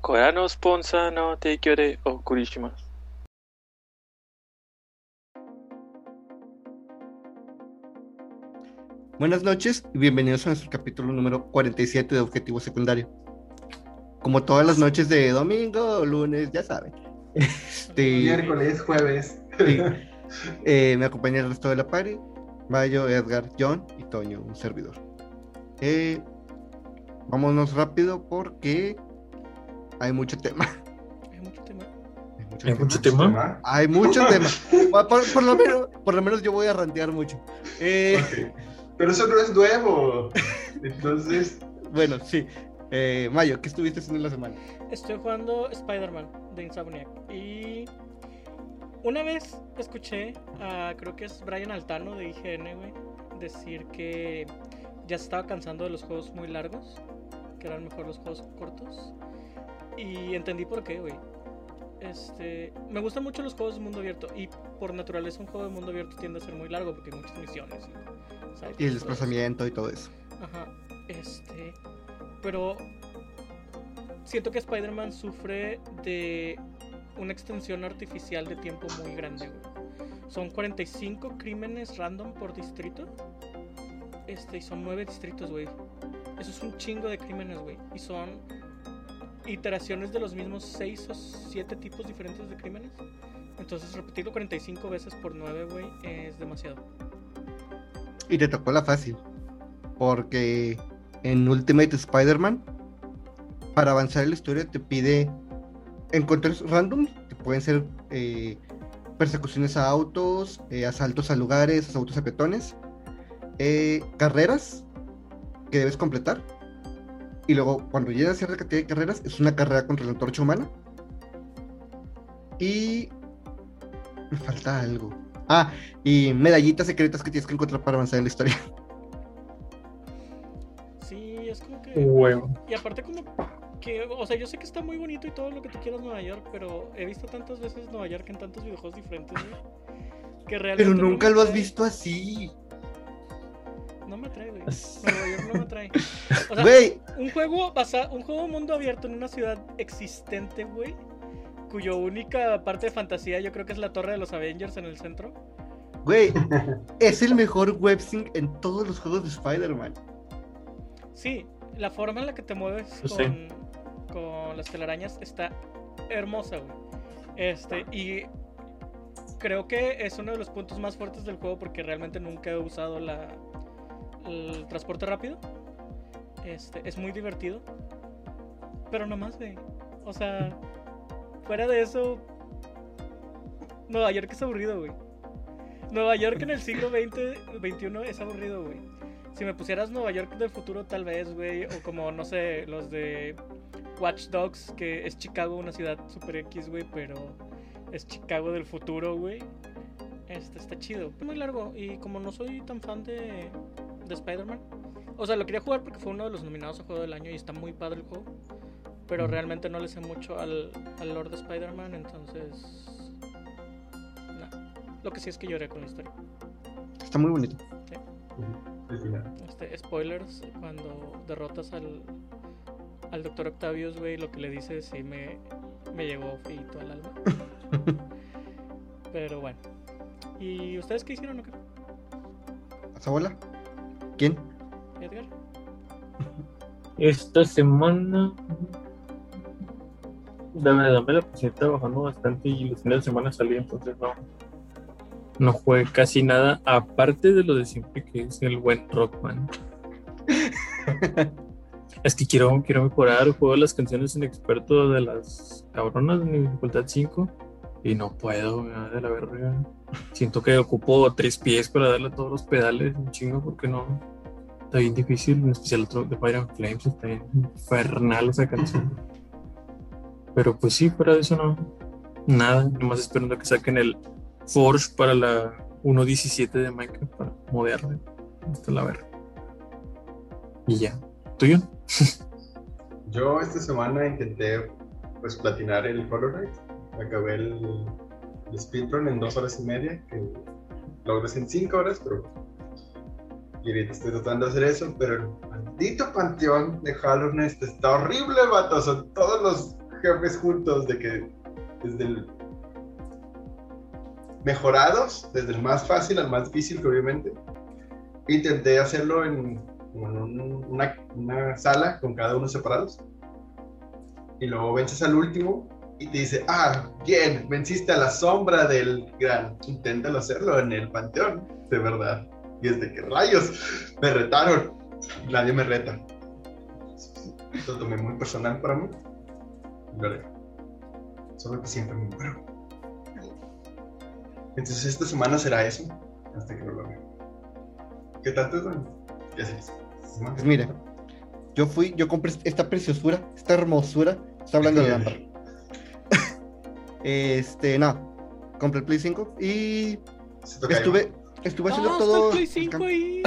Kora no sponsor no teikyo de okuri shimasu. Buenas noches y bienvenidos a nuestro capítulo número 47 de Objetivo Secundario. Como todas las noches de domingo, lunes, ya saben. Este, Miércoles, jueves. sí, eh, me acompaña el resto de la party. Mayo, Edgar, John y Toño, un servidor. Eh, vámonos rápido porque hay mucho tema. Hay mucho tema. Hay mucho tema. Hay mucho tema. Por, lo menos, por lo menos yo voy a rantear mucho. Eh. Pero eso no es nuevo. Entonces, bueno, sí. Eh, Mayo, ¿qué estuviste haciendo en la semana? Estoy jugando Spider-Man de Insomniac. Y una vez escuché a, creo que es Brian Altano de IGN, güey, decir que ya se estaba cansando de los juegos muy largos, que eran mejor los juegos cortos. Y entendí por qué, güey. Este, me gustan mucho los juegos de mundo abierto y por naturaleza un juego de mundo abierto tiende a ser muy largo porque hay muchas misiones. Y. Y el desplazamiento y todo eso. Ajá, este. Pero siento que Spider-Man sufre de una extensión artificial de tiempo muy grande, güey. Son 45 crímenes random por distrito. Este, y son 9 distritos, güey. Eso es un chingo de crímenes, güey. Y son iteraciones de los mismos 6 o 7 tipos diferentes de crímenes. Entonces, repetirlo 45 veces por 9, güey, es demasiado. Y te tocó la fácil. Porque en Ultimate Spider-Man, para avanzar en la historia, te pide encuentros random, que pueden ser eh, persecuciones a autos, eh, asaltos a lugares, asaltos a peatones, eh, carreras que debes completar. Y luego, cuando llegas a cierta cantidad de carreras, es una carrera contra la antorcha humana. Y. Me falta algo. Ah, y medallitas secretas que tienes que encontrar para avanzar en la historia. Sí, es como que. Huevo. Y aparte como que, o sea, yo sé que está muy bonito y todo lo que tú quieras Nueva York, pero he visto tantas veces Nueva York en tantos videojuegos diferentes, güey, que realmente Pero no nunca lo has visto así. No me atrae, güey. Nueva York no me atrae. O sea, Güey, un juego basa, un juego mundo abierto en una ciudad existente, güey, cuyo única parte de fantasía yo creo que es la torre de los Avengers en el centro. güey, es el mejor websync en todos los juegos de Spider-Man. Sí, la forma en la que te mueves Pues con, sí. con las telarañas está hermosa, güey. Este, y creo que es uno de los puntos más fuertes del juego porque realmente nunca he usado la, el transporte rápido. Este, es muy divertido. Pero no más, güey. O sea, fuera de eso, Nueva York es aburrido, güey. Nueva York en el siglo XX, XXI es aburrido, güey. Si me pusieras Nueva York del futuro, tal vez, güey. O como, no sé, los de Watch Dogs, que es Chicago, una ciudad super X, güey, pero es Chicago del futuro, güey. Este está chido. Es muy largo. Y como no soy tan fan de, de Spider-Man, o sea, lo quería jugar porque fue uno de los nominados a juego del año y está muy padre el juego. Pero realmente no le sé mucho al, al Lord de Spider-Man, entonces. No. Lo que sí es que lloré con la historia. Está muy bonito. Este, spoilers, cuando derrotas al, al Doctor Octavius, güey, lo que le dices sí me, me llegó feito al alma. Pero bueno. ¿Y ustedes qué hicieron o qué? ¿Pasa bola? ¿Quién? Edgar? Esta semana. Dame, dame la pues, trabajando bastante y los fines de semana salí, entonces no. No jugué casi nada, aparte de lo de siempre que es el buen Rockman. es que quiero, quiero mejorar, juego las canciones en experto de las cabronas de mi dificultad 5 y no puedo, me da de la verga. Siento que ocupo tres pies para darle a todos los pedales, un chingo, porque no. Está bien difícil, en especial otro de Fire and Flames, está bien infernal esa canción. Pero pues sí, fuera de eso no. Nada, nomás esperando que saquen el Forge para la 1.17 de Minecraft para modearle. Hasta la verga. Y ya. ¿Tuyo? Yo esta semana intenté pues platinar el Hollow Knight. Acabé el, el speedrun en dos horas y media, que logras en cinco horas, pero y ahorita estoy tratando de hacer eso, pero el maldito panteón de Knight está horrible, vato. Son todos los jefes juntos, de que desde el mejorados, desde el más fácil al más difícil, obviamente. Intenté hacerlo en, en un- una, una sala con cada uno separados. Y luego vences al último y te dice, ah, bien, venciste a la sombra del gran. Inténtalo hacerlo en el panteón, de verdad. Y es de que rayos, me retaron. Nadie me reta. Lo tomé muy personal para mí. Haré. Solo que siempre me muero. Entonces esta semana será eso. Hasta que lo logre. ¿Qué tanto es, Don? ¿Qué haces? Pues mire, yo fui, yo compré esta preciosura, esta hermosura. Está hablando de lámpara. Este, no. Compré el Play 5 y estuve, estuve haciendo Ah, todo. está Play 5 ahí.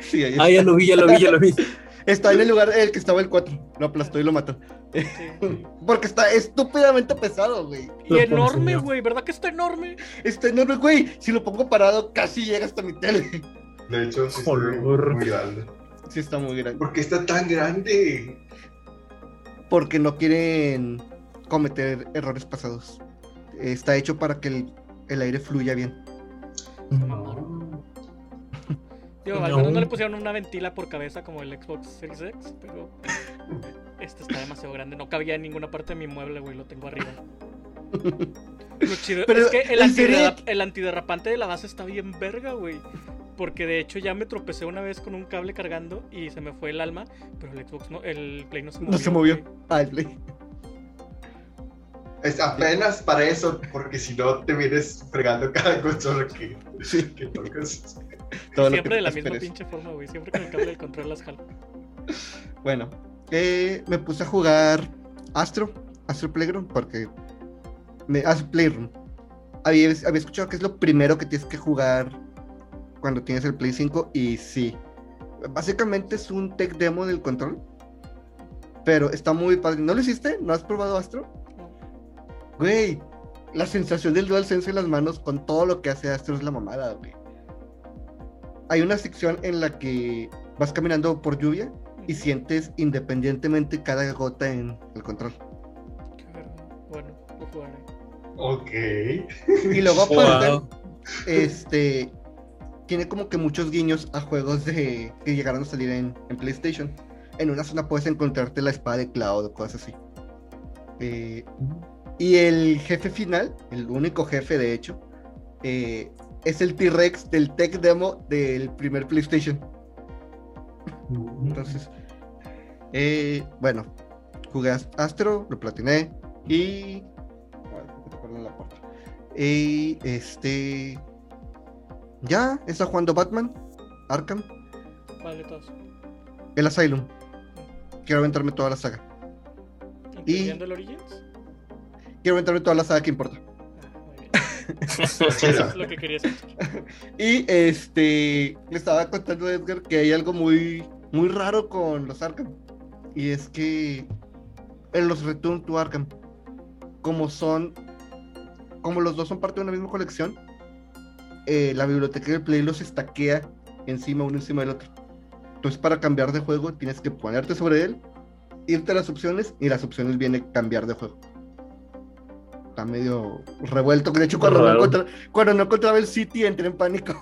Sí, ahí Ah, ya lo vi, ya lo vi, ya lo vi. Está en el lugar en el que estaba el 4. Lo aplastó y lo mató. Sí. Porque está estúpidamente pesado, güey. Y Lo enorme, güey, ¿verdad que está enorme? Está enorme, güey. Si lo pongo parado, casi llega hasta mi tele. De hecho, sí Olor. muy grande. Sí, está muy grande. ¿Por qué está tan grande? Porque no quieren cometer errores pasados. Está hecho para que el, el aire fluya bien. Digo, al No. menos no le pusieron una ventila por cabeza como el Xbox Series X, pero este está demasiado grande. No cabía en ninguna parte de mi mueble, güey, lo tengo arriba. Lo chido Pero, es que el, antiderrapante de la base está bien verga, güey. Porque de hecho ya me tropecé una vez con un cable cargando y se me fue el alma, pero el Xbox no, el Play no se movió. No se movió. güey. Ah, el Play. Es apenas para eso, porque si no te vienes fregando cada consola que, Sí, que tocas. todo Siempre que de la esperes. misma pinche forma, güey. Siempre con el cable del control las jalo. Bueno, eh, me puse a jugar Astro, Astro Playroom, porque. Me, Astro Playroom. Había, había escuchado que es lo primero que tienes que jugar cuando tienes el Play 5, y sí. Básicamente es un tech demo del control. Pero está muy padre. ¿No lo hiciste? ¿No has probado Astro? Güey, la sensación del DualSense en las manos con todo lo que hace Astro es la mamada, güey. Hay una sección en la que vas caminando por lluvia y sientes independientemente cada gota en el control. Bueno, lo jugaré. Ok. Y luego aparte, Wow. este tiene como que muchos guiños a juegos de que llegaron a salir en, en PlayStation. En una zona puedes encontrarte la espada de Cloud o cosas así. Eh, y el jefe final, el único jefe de hecho, eh, es el T-Rex del tech demo del primer PlayStation. Entonces, eh, bueno, jugué Ast- Astro, lo platiné y. Y este. Ya, está jugando Batman, Arkham, Vale, todos. el Asylum. Quiero aventarme toda la saga. ¿Incluyendo el Origins? Quiero aventarme toda la saga que importa. Ah, muy bien. Eso es lo que quería escuchar. Y este. Le estaba contando a Edgar que hay algo muy, muy raro con los Arkham. Y es que. En los Return to Arkham. Como son. Como los dos son parte de una misma colección. eh, la biblioteca del Play los estaquea encima uno encima del otro. Entonces, para cambiar de juego, tienes que ponerte sobre él, irte a las opciones, y las opciones viene cambiar de juego. Está medio revuelto. De hecho, cuando no, Raro. encontra- cuando no encontraba el City, entré en pánico.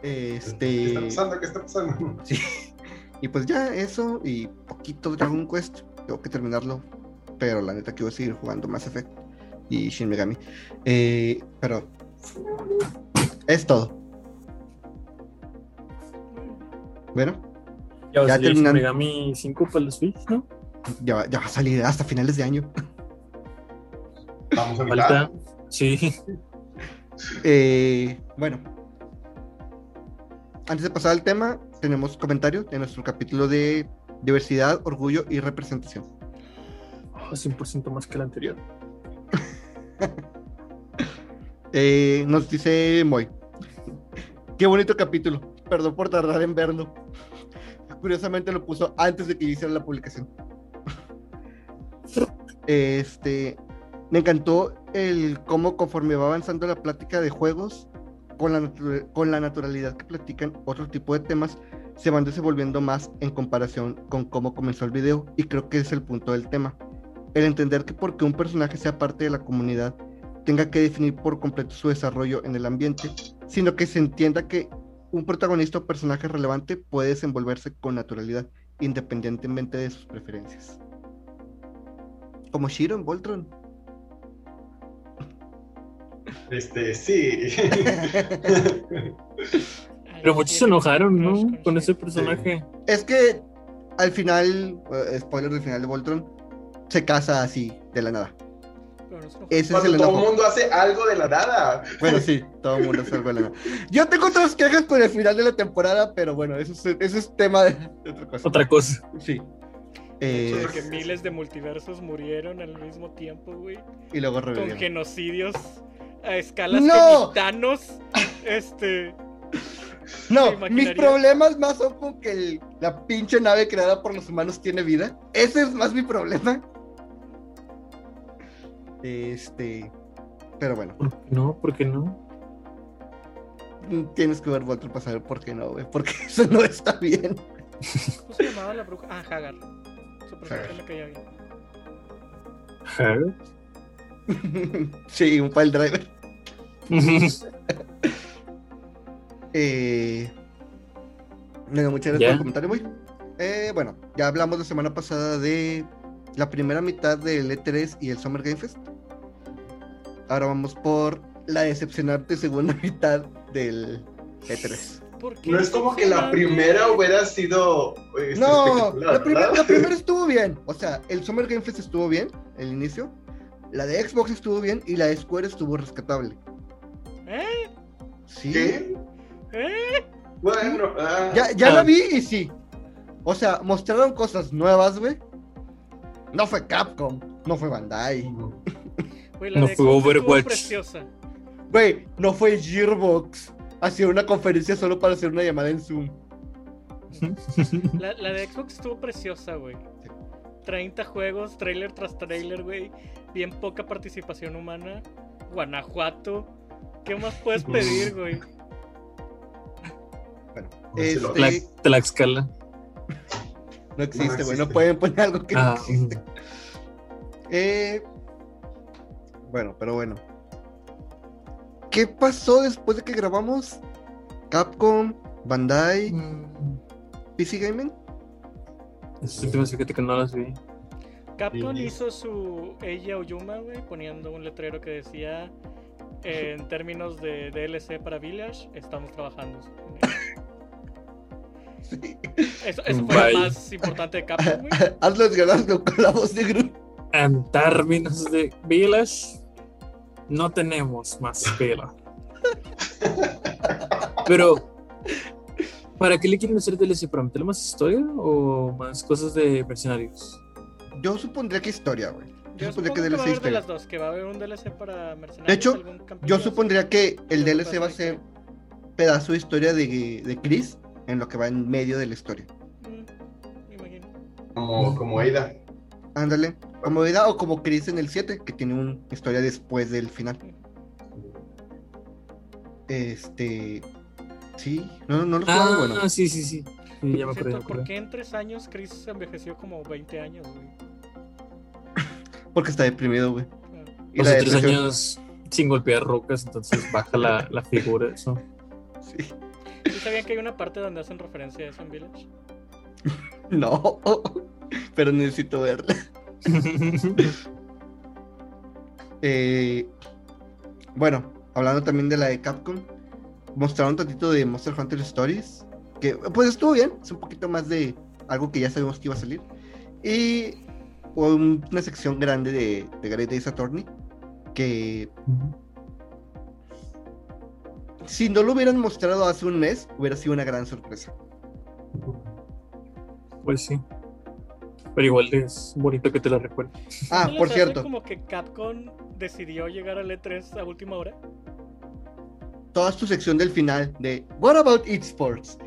¿Qué Este. está pasando? ¿Qué está pasando? Y pues ya, eso y poquito Dragon Quest. Tengo que terminarlo. Pero la neta quiero seguir jugando Mass Effect y Shin Megami. Eh, pero es todo. Bueno, Ya Ya Megami 5 para los Switch, ¿no? ya va a salir hasta finales de año. Vamos a. Falta. Sí. Eh, bueno, antes de pasar al tema, tenemos comentarios de nuestro capítulo de diversidad, orgullo y representación. Oh, 100% más que el anterior. Eh, nos dice Moy. Qué bonito capítulo. Perdón por tardar en verlo. Curiosamente lo puso antes de que yo hiciera la publicación. Este. Me encantó el cómo conforme va avanzando la plática de juegos, con la, con la naturalidad que platican otro tipo de temas, se van desenvolviendo más en comparación con cómo comenzó el video y creo que es el punto del tema. El entender que porque un personaje sea parte de la comunidad tenga que definir por completo su desarrollo en el ambiente, sino que se entienda que un protagonista o personaje relevante puede desenvolverse con naturalidad, independientemente de sus preferencias. Como Shiro en Voltron. Este, sí. Pero muchos se enojaron, ¿no? Con ese personaje. Es que al final, eh, spoiler del final de Voltron, se casa así, de la nada. Ese es el todo el mundo hace algo de la nada. Bueno, sí, todo el mundo hace algo de la nada. Yo tengo otras quejas con el final de la temporada, pero bueno, eso es, eso es tema de, de otra cosa. Otra cosa. Sí. Eh, porque miles de multiversos murieron al mismo tiempo, güey. y luego Con revivieron. genocidios a escalas ¡No! Thanos, este... No, ¿Te mis problemas más son con que el- la pinche nave creada por los humanos tiene vida. Ese es más mi problema. Este. Pero bueno, ¿Por qué no? ¿Por qué no? tienes que ver Voltron para saber por qué no, güey. Porque eso no está bien. ¿Cómo se llamaba la bruja? Ah, Hagar. Su personaje Hagar. me caía bien. sí, un file driver. Eh, bueno, muchas gracias ¿Ya? por el comentario, muy. Eh, bueno, ya hablamos la semana pasada de la primera mitad del E3 y el Summer Game Fest. Ahora vamos por la decepcionante segunda mitad del E E3. ¿Por qué No es como que la primera hubiera sido. este, No, espectacular, la, la primera estuvo bien. O sea, el Summer Game Fest estuvo bien, el inicio. La de Xbox estuvo bien y la de Square estuvo rescatable. ¿Eh? Sí. ¿Qué? ¿Eh? Bueno, ah, Ya, ya Ah. la vi y sí. O sea, mostraron cosas nuevas, güey. No fue Capcom, no fue Bandai. Güey, la No de fue Xbox Overwatch. preciosa. Güey, no fue Gearbox. Hacía una conferencia solo para hacer una llamada en Zoom. La, la de Xbox estuvo preciosa, güey. 30 juegos, trailer tras trailer, güey. Bien poca participación humana. Guanajuato. ¿Qué más puedes pedir, güey? Bueno, este, Tla- Tlaxcala. no existe, güey. No, pueden poner algo que no Ah, existe. Eh, bueno, pero bueno. ¿Qué pasó después de que grabamos Capcom, Bandai, mm, PC Gaming? Esas últimas fíjate que no las vi. Capcom Sí. hizo su Eiji Oyuma, güey, poniendo un letrero que decía en términos de DLC para Village, estamos trabajando. en ello". Sí. Eso, eso fue Bye. lo más importante de Capcom, güey. Hazlo desganarlo con la voz de Groot. En términos de Village, no tenemos más pila. Pero, ¿para qué le quieren hacer DLC? ¿Para meterle más historia o más cosas de mercenarios? Yo supondría que historia, güey. Yo, Yo supondría que que va a DLC haber de historia. las dos, que va a haber un DLC para mercenarios. De hecho, algún campeón Yo supondría que el DLC va a ser pedazo de historia de, de Chris en lo que va en medio de la historia. Mm, me imagino. como, como Ada. Ándale. Como vida o como Chris en el 7, que tiene una historia después del final. Este. Sí, no, no lo Ah, jugado, bueno. sí, sí, sí. Sí, ya me Por me ¿por qué en tres años Chris se envejeció como 20 años, güey? Porque está deprimido, güey. Ah, Y Hace la tres años sin golpear rocas, entonces baja la, la figura. Eso. Sí. ¿Sí sabían que hay una parte donde hacen referencia a eso en Village? No, pero necesito verla. Eh, bueno, hablando también de la de Capcom, mostraron un tantito de Monster Hunter Stories, que pues estuvo bien, es un poquito más de algo que ya sabemos que iba a salir. Y un- una sección grande de, de Great Ace Attorney, que si no lo hubieran mostrado hace un mes, hubiera sido una gran sorpresa. Pues sí. Pero igual es bonito que te la recuerde. Ah, ¿No por cierto, como que Capcom decidió llegar al E3 a última hora? Toda su sección del final de What about esports?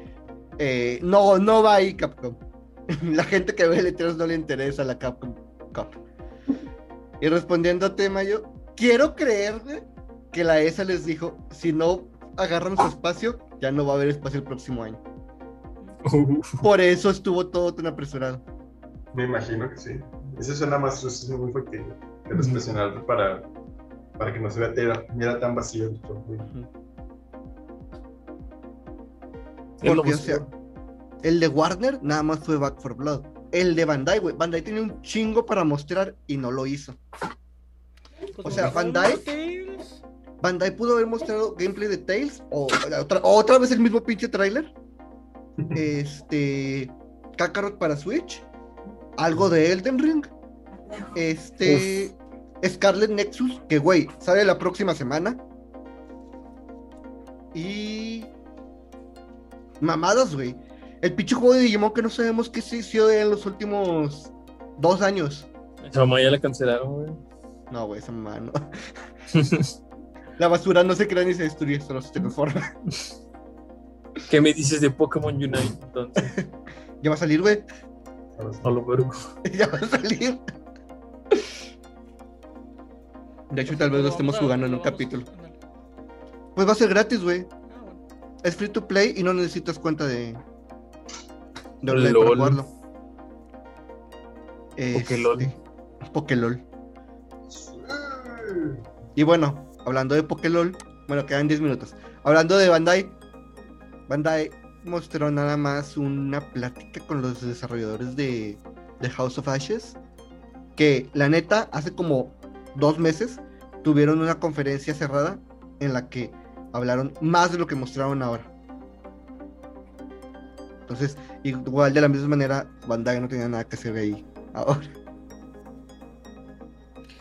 Eh, no, no va ahí Capcom. La gente que ve E3 no le interesa la Capcom Cup. Y respondiendo a tema yo, quiero creer que la ESA les dijo, si no agarran su espacio, ya no va a haber espacio el próximo año. Uf. Por eso estuvo todo tan apresurado. Me imagino que sí. Eso suena más, eso es muy. Que los presionaron para, para que no se vea tan vacío el Porque, o sea, el de Warner nada más fue Back for Blood. El de Bandai, güey. Bandai tenía un chingo para mostrar y no lo hizo. Pues o sea, Bandai-. Bandai pudo haber mostrado gameplay de Tales o otra, otra vez el mismo pinche tráiler. Este. Kakarot para Switch. Algo de Elden Ring. Este. Scarlet Nexus, que güey, sale la próxima semana. Y. Mamadas, güey. El pinche juego de Digimon que no sabemos qué se hizo en los últimos dos años. Esa mamá ya la cancelaron, güey. No, güey, esa mamá no. La basura no se crea ni se destruye, solo se transforma. ¿Qué me dices de Pokémon Unite entonces? Ya va a salir, güey. A lo vergo. Ya va a salir. De hecho, tal vez lo estemos jugando en un capítulo. Pues va a ser gratis, güey. Es free to play y no necesitas cuenta de. De online Lol. para jugarlo. Pokélol. Este, Pokélol. Y bueno, hablando de Pokélol, bueno, quedan 10 minutos. Hablando de Bandai, Bandai mostró nada más una plática con los desarrolladores de, de House of Ashes. Que la neta, hace como dos meses tuvieron una conferencia cerrada en la que hablaron más de lo que mostraron ahora. Entonces, igual de la misma manera, Bandai no tenía nada que hacer ahí ahora.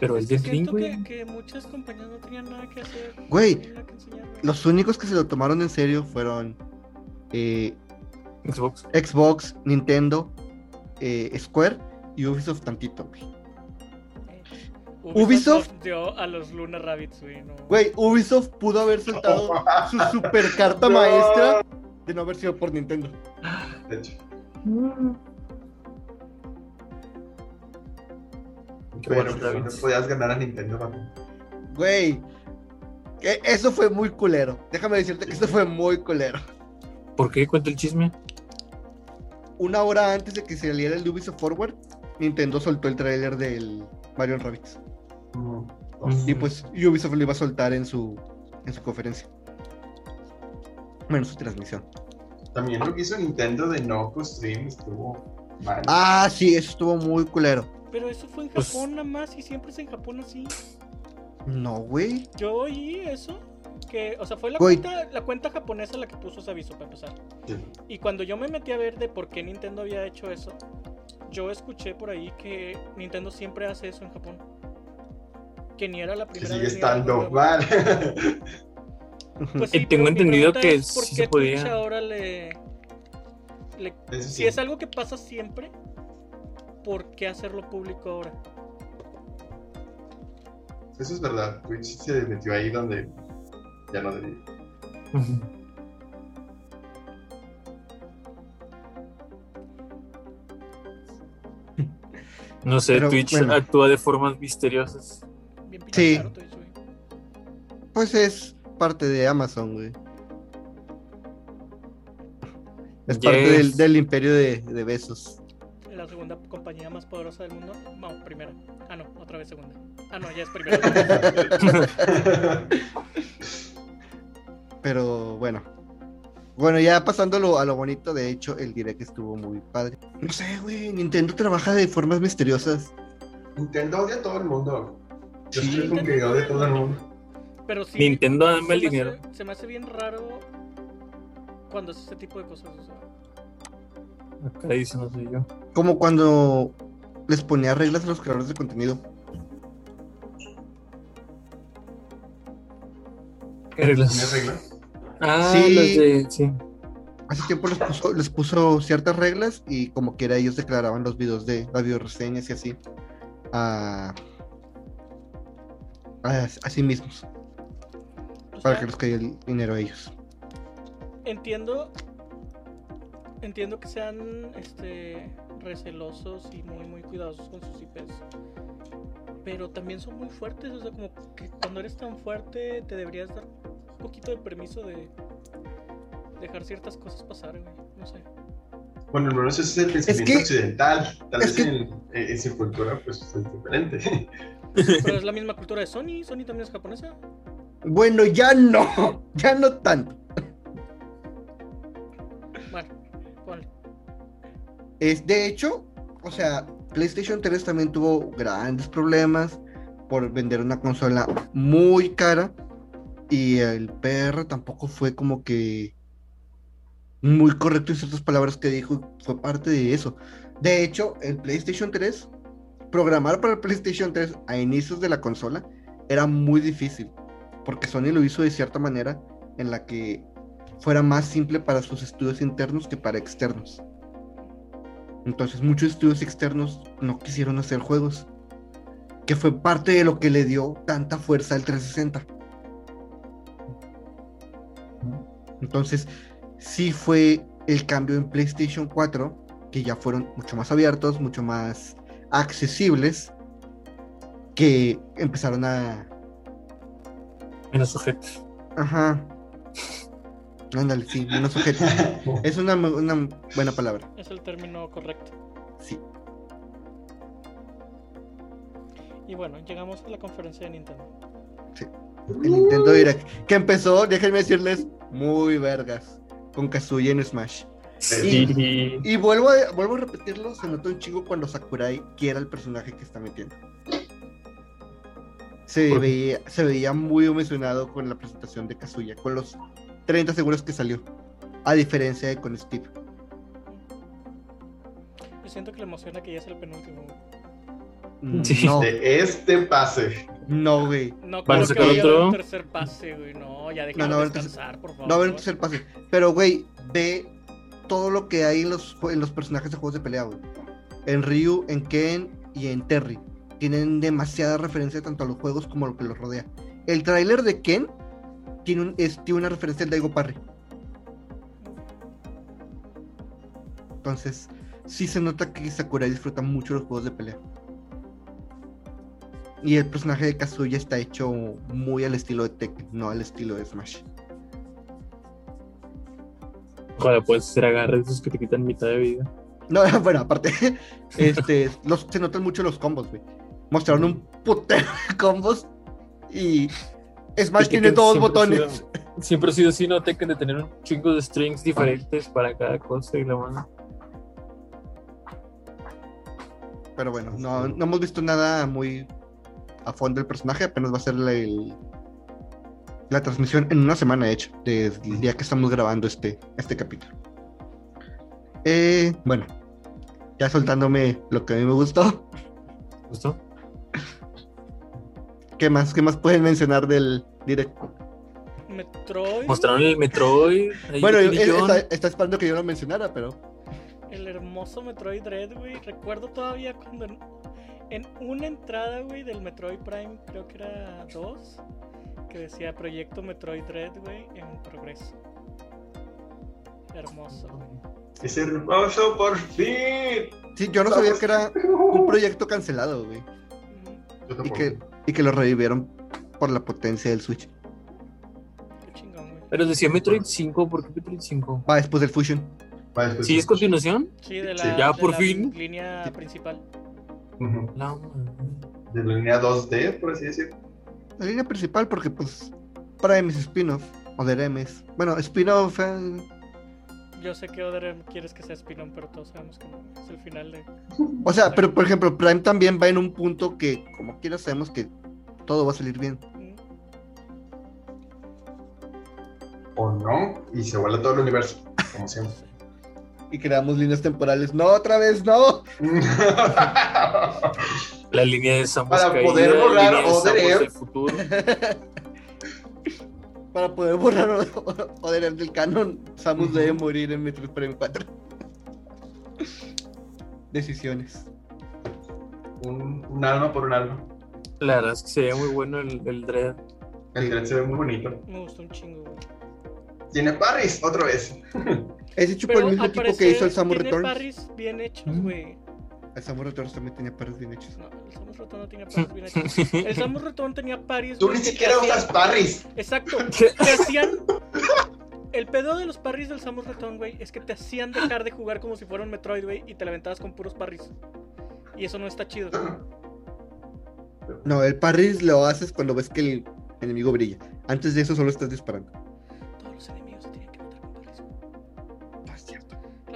Pero el Es que de siento güey. que, que muchas compañías no tenían nada que hacer. Güey, no. Los únicos que se lo tomaron en serio fueron eh, Xbox. Xbox, Nintendo, eh, Square y Ubisoft tantito, güey. Ubisoft- dio a los Luna Rabbits, güey. No. Güey, Ubisoft pudo haber soltado su super carta No. maestra de no haber sido por Nintendo. De hecho. Qué Pero buenos pues, no Rabbits. podías ganar a Nintendo, vato. Güey, e- eso fue muy culero. Déjame decirte que eso fue muy culero. ¿Por qué? Cuenta el chisme. Una hora antes de que saliera el Ubisoft Forward, Nintendo soltó el tráiler del Mario Rabbids. Mm. Y pues Ubisoft lo iba a soltar en su, en su conferencia. Bueno, su transmisión. También lo que hizo Nintendo de no stream estuvo mal. Ah, sí, eso estuvo muy culero. Pero eso fue en Pues- Japón nada más y siempre es en Japón así. No, güey. Yo oí eso. Que, o sea, fue la cuenta, la cuenta japonesa la que puso ese aviso para empezar. Sí. Y cuando yo me metí a ver de por qué Nintendo había hecho eso, yo escuché por ahí que Nintendo siempre hace eso en Japón. Que ni era la Que primera sigue vez estando mal. Pues Y sí, tengo entendido que es, ¿por sí qué se podía. Twitch ahora le, Si es algo que pasa siempre, ¿por qué hacerlo público ahora? Eso es verdad. Twitch se metió ahí donde ya no debía. No sé, Pero, Twitch bueno. actúa de formas misteriosas. Bien pinche Sí. caro Twitch, güey. Pues es parte de Amazon, güey. Es parte del, del imperio de, de besos. La segunda compañía más poderosa del mundo. No, primera. Ah, no, otra vez segunda. Ah, no, ya es primera. Pero bueno. Bueno, ya pasándolo a lo bonito, de hecho, el direct estuvo muy padre. No sé, güey, Nintendo trabaja de formas misteriosas. Nintendo odia a todo el mundo. Yo Sí. estoy con a todo el mundo. Pero sí. Nintendo, dame el dinero. hace- se me hace bien raro cuando hace ese tipo de cosas. o sea. Acá dice, no sé yo. Como cuando les ponía reglas a los creadores de contenido. ¿Qué reglas? ¿Tienes reglas? Ah, Sí. las de. Sí. Hace tiempo les puso, les puso ciertas reglas y como quiera ellos declaraban los videos de las videoreseñas y así a, a, a sí mismos O para sea, que les caiga el dinero a ellos. entiendo entiendo que sean este recelosos y muy muy cuidadosos con sus IPs pero también son muy fuertes o sea como que cuando eres tan fuerte te deberías dar un poquito de permiso de dejar ciertas cosas pasar güey no sé Bueno, al menos ese es el pensamiento que- occidental. Tal vez que- en, en su cultura, pues es diferente. Pero es la misma cultura de Sony. Sony también es japonesa. Bueno, ya no, ya no tanto. Bueno, ponle. Es, de hecho, o sea, PlayStation 3 también tuvo grandes problemas por vender una consola muy cara y el PR tampoco fue como que muy correcto en ciertas palabras que dijo, fue parte de eso. De hecho, el PlayStation 3, programar para el PlayStation 3 a inicios de la consola era muy difícil, porque Sony lo hizo de cierta manera en la que fuera más simple para sus estudios internos que para externos. Entonces muchos estudios externos no quisieron hacer juegos, que fue parte de lo que le dio tanta fuerza al 360. Entonces sí fue el cambio en PlayStation 4, que ya fueron mucho más abiertos, mucho más accesibles, que empezaron a... Menos sujetos. Ajá. Ándale, sí, menos sujetos. Es una, una buena palabra. Es el término correcto. Sí. Y bueno, llegamos a la conferencia de Nintendo. El Nintendo Direct. Que empezó, déjenme decirles, muy vergas. Con Kazuya en Smash. Sí. Y vuelvo a, vuelvo a repetirlo, se notó un chingo cuando Sakurai quiera el personaje que está metiendo. Se veía, se veía muy emocionado con la presentación de Kazuya, con los 30 segundos que salió. A diferencia de con Steve. Yo siento que le emociona que ya es el penúltimo. Mm, Sí. No, De este pase. no, güey. No ¿Van creo que vaya otro? un tercer pase, güey. No, ya déjalo no, un descansar, por favor. No va a haber un tercer pase. Pero, güey, ve todo lo que hay en los, personajes de juegos de pelea. En Ryu, en Ken y en Terry. Tienen demasiada referencia tanto a los juegos como a lo que los rodea. El tráiler de Ken tiene una referencia al Daigo Parry. Entonces, sí se nota que Sakurai disfruta mucho los juegos de pelea. Y el personaje de Kazuya está hecho muy al estilo de Tekken, no al estilo de Smash. Ojalá puedes hacer agarres esos que te quitan mitad de vida. No, bueno, aparte, este, los, se notan mucho los combos, güey. Mostraron un putero de combos y Smash tiene Tekken dos siempre ha botones. sido- siempre ha sido así, no Tekken de tener un chingo de strings diferentes para cada cosa y la mano. Pero bueno, no, no hemos visto nada muy a fondo del personaje, apenas va a ser el- la transmisión en una semana, de hecho, desde el día que estamos grabando este, este capítulo. Eh, bueno, ya soltándome lo que a mí me gustó, ¿Gustó? ¿qué más, qué más pueden mencionar del directo? Metroid, Mostraron el Metroid. Bueno, él, está, está esperando que yo lo mencionara, pero el hermoso Metroid Dread, güey. Recuerdo todavía cuando en, en una entrada, güey, del Metroid Prime, creo que era 2, que decía Proyecto Metroid Dread, güey, en progreso. Hermoso, güey. Es hermoso, por fin. sí, yo no sabía que era un proyecto cancelado, güey. Y que, y que lo revivieron por la potencia del Switch. Qué chingón, güey. Pero decía Metroid 5, ¿por qué Metroid 5? Va después del Fusion. Va, después- ¿Sí es continuación? Sí, de la, Sí. Ya, de por la fin. línea principal. La. De la línea 2D, por así decirlo. La línea principal, porque pues Prime es spin-off. O DRMs. Bueno, spin-off. eh, Yo sé que Other M quieres que sea spin-on, pero todos sabemos que no. Es el final de. O sea, pero por ejemplo, Prime también va en un punto que, como quiera, sabemos que todo va a salir bien. O no. Y se vuela todo el universo. Como siempre. Y creamos líneas temporales. No, otra vez, no. La línea de Samus Para caída, poder borrar M. del futuro. Para poder borrar o, o- o del canon, Samus debe morir en Metroid Prime 4. Decisiones. un, un alma por un alma. La verdad es que se ve muy bueno el, el Dread. El tren se ve muy bonito. Me gustó un chingo, güey. Tiene Paris, otra vez. Es hecho por el mismo equipo que hizo el Samus tiene Returns. parries bien hechos, Mm. güey. El Samus Returns también tenía pares bien hechos. No, el Samus Return no tenía parries bien hechos. El Samus Return tenía parries. Tú ni siquiera hacían- usas Paris. Exacto. Te hacían. El pedo de los parries del Samus Return, güey, es que te hacían dejar de jugar como si fuera un Metroid, güey, y te la aventabas con puros parries. Y eso no está chido. No, el parry lo haces cuando ves que el enemigo brilla. Antes de eso solo estás disparando.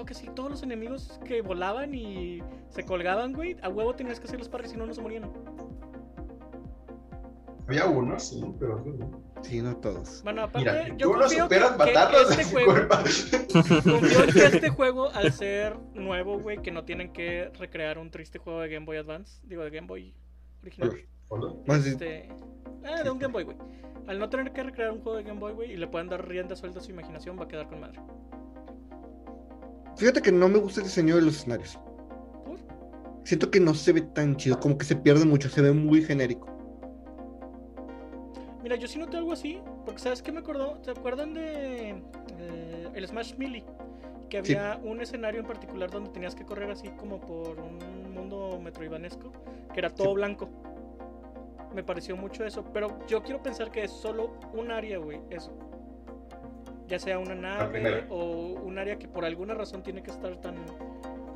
Que sí, todos los enemigos que volaban y se colgaban, güey, a huevo tenías que hacer los parries si no, no se morían. Había unos, sí, pero no. Sí, no todos. Bueno, aparte, Mira, yo tú no confío que, superas que matarlos este de juego, culpa. confío en que este juego, al ser nuevo, güey, que no tienen que recrear un triste juego de Game Boy Advance, digo, de Game Boy original. Más de- Este, ah, de un Game Boy, güey. Al no tener que recrear un juego de Game Boy, güey, y le pueden dar rienda suelta a su imaginación, va a quedar con madre. Fíjate que no me gusta el diseño de los escenarios. ¿Por? Siento que no se ve tan chido, como que se pierde mucho, se ve muy genérico. Mira, yo sí noté algo así, porque ¿sabes qué me acordó? ¿Se acuerdan de eh, el Smash Melee? Que Sí. había un escenario en particular donde tenías que correr así como por un mundo metroidvanesco, que era todo Sí. blanco. Me pareció mucho eso, pero yo quiero pensar que es solo un área, güey, eso. Ya sea una nave o un área que por alguna razón tiene que estar tan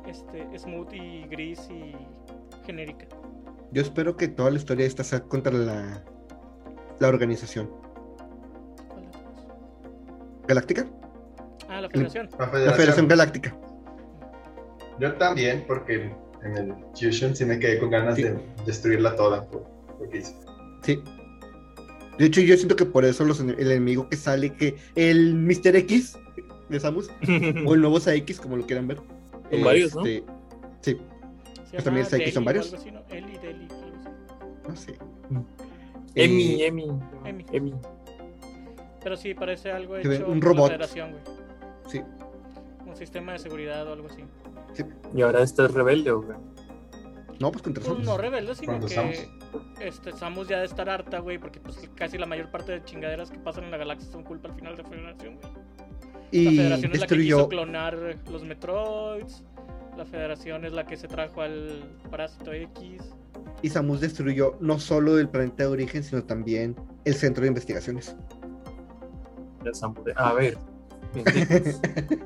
este, smooth y gris y genérica. Yo espero que toda la historia esta sea contra la, la organización. ¿Cuál todos? ¿Galáctica? Ah, la Federación. La La Federación. Galáctica. Yo también, porque en el Fusion sí me quedé con ganas Sí. de destruirla toda por. Sí. De hecho, yo siento que por eso los, el enemigo que sale, que el Mr. X de Samus, o el nuevo X, como lo quieran ver. Son varios, ¿no? este, Sí, Pues también está aquí, ¿son varios? así, ¿no? Eli, Deli, algo así. no sé. Emi, Eh, Emi. Emi. Emi. Pero sí, parece algo hecho un por la robot. Güey. Sí, Un sistema de seguridad o algo así. Y ahora este es rebelde, o qué? no, pues contra Pues Samus. no rebelde, sino que Samus. Este, Samus ya de estar harta, güey, porque pues casi la mayor parte de chingaderas que pasan en la galaxia son culpa al final de Federación, güey. La y Federación es la que quiso destruyó, clonar los Metroids. La Federación es la que se trajo al Parásito X. y Samus destruyó no solo el planeta de origen, sino también el centro de investigaciones. A ver.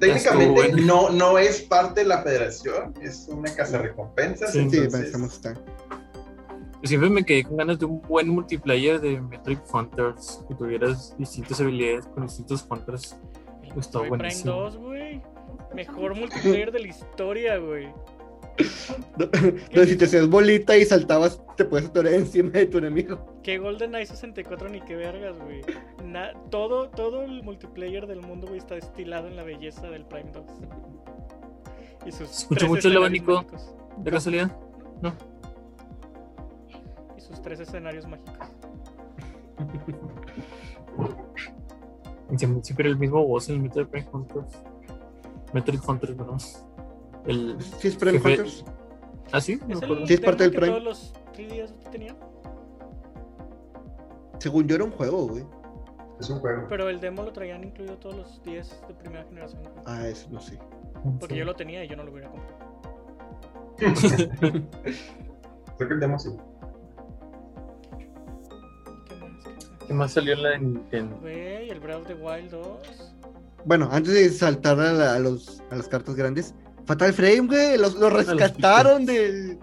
Técnicamente no, no es parte de la federación, es una casa de recompensas. Sí, Sí, entonces, Samus está. Yo siempre me quedé con ganas de un buen multiplayer de Metroid Hunters. Que tuvieras distintas habilidades con distintos Hunters. El Está Metroid Prime buenísimo. 2, güey. Mejor multiplayer de la historia, güey. Entonces, si te hacías bolita y saltabas, te puedes atorar encima de tu enemigo. Que GoldenEye 64 ni que vergas, güey. Na- todo, todo el multiplayer del mundo, güey, está destilado en la belleza del Prime 2. Y sus Escucho mucho el abanico. ¿De casualidad? No. Sus tres escenarios mágicos. Siempre, el mismo voz en el Metroid Prime Hunters. Metroid Hunters, bueno. El... Sí, es Prime Hunters. ¿Ah, sí? No ¿Es acuerdo. el Sí, es parte del Prime. todos los 3DS tenían? Según yo era un juego, güey. Es un juego. Pero el demo lo traían incluido todos los 10 de primera generación. güey. Ah, eso no sé. Porque yo lo tenía y yo no lo hubiera comprado. Creo que el demo sí. ¿Qué más? ¿Qué más salió en la de Nintendo? Güey, el Breath of the Wild 2. Bueno, antes de saltar a, la- a los, a las cartas grandes, Fatal Frame, güey, los, los rescataron del,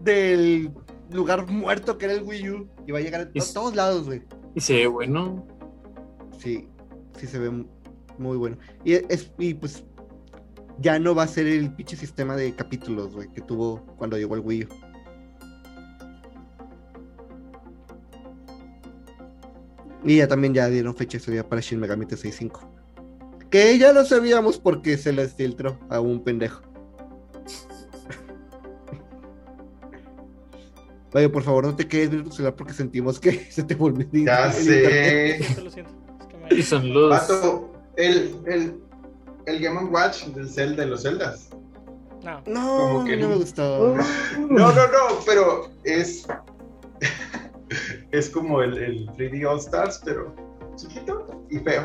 del lugar muerto que era el Wii U. Y va a llegar a Es- todos lados, güey. Y se ve bueno. Sí, sí se ve mu- muy bueno. Y, es, y pues ya no va a ser el pinche sistema de capítulos, güey, que tuvo cuando llegó el Wii U. Y ya también ya dieron fecha de salida para Shin Megami Tensei 5. Que ya lo sabíamos porque se les filtró a un pendejo. Vaya, por favor, no te quedes viendo tu celular porque sentimos que se te volvió Ya sé. Siento, lo siento. Es que me- Y son los. Vato, el, el, el Game Watch del Zelda de los Zeldas. No. No, que no no. me gustó. No, no, no, pero es. es como el, el 3D All Stars, pero chiquito y feo.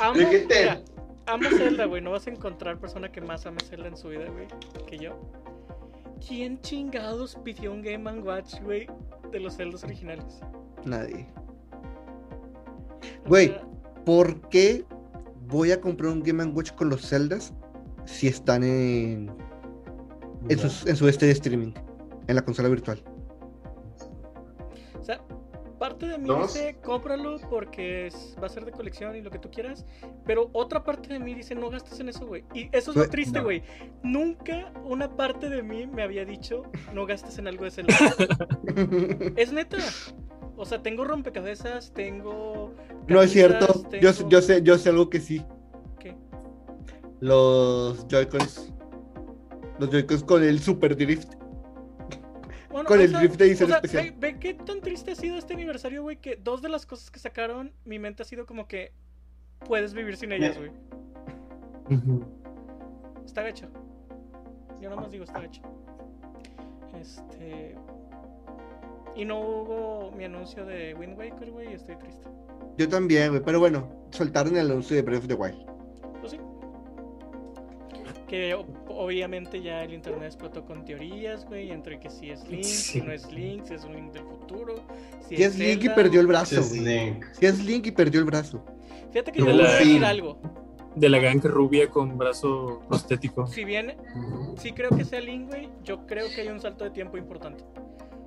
Amo, ¿De qué te- mira, amo Zelda, güey. No vas a encontrar persona que más ame Zelda en su vida, güey, que yo. ¿Quién chingados pidió un Game Watch, güey, de los Zeldas originales? Nadie. O Güey, sea, ¿por qué voy a comprar un Game Watch con los Zeldas si están en, en, su, en su este de streaming, en la consola virtual? O sea, parte de mí Dos. dice, cómpralo porque es- va a ser de colección y lo que tú quieras. Pero otra parte de mí dice, no gastes en eso, güey. Y eso es lo triste, no. güey. Nunca una parte de mí me había dicho, no gastes en algo de Zelda. es neta. O sea, tengo rompecabezas, tengo. No es cierto. Yo, yo sé, yo sé algo que sí. ¿Qué? Los Joy-Cons. Los Joy-Cons con el Super Drift. Bueno, Con el sea, drift de edición o sea, especial. Ve, ve qué tan triste ha sido este aniversario, güey, que dos de las cosas que sacaron, mi mente ha sido como que puedes vivir sin ellas, güey. Está gacho. Yo nomás digo, está gacho. Este. Y no hubo mi anuncio de Wind Waker, güey, y estoy triste. Yo también, güey. Pero bueno, soltaron el anuncio de Breath of the Wild. Que obviamente ya el internet explotó con teorías, güey, entre que si es Link, Sí. si no es Link, si es un Link del futuro. Si, Si es Link y perdió el brazo, Es güey. Link. Si es Link y perdió el brazo. Fíjate que De yo voy a decir algo. De la gang rubia con brazo prostético. Si bien sí creo que sea Link, güey, yo creo que hay un salto de tiempo importante.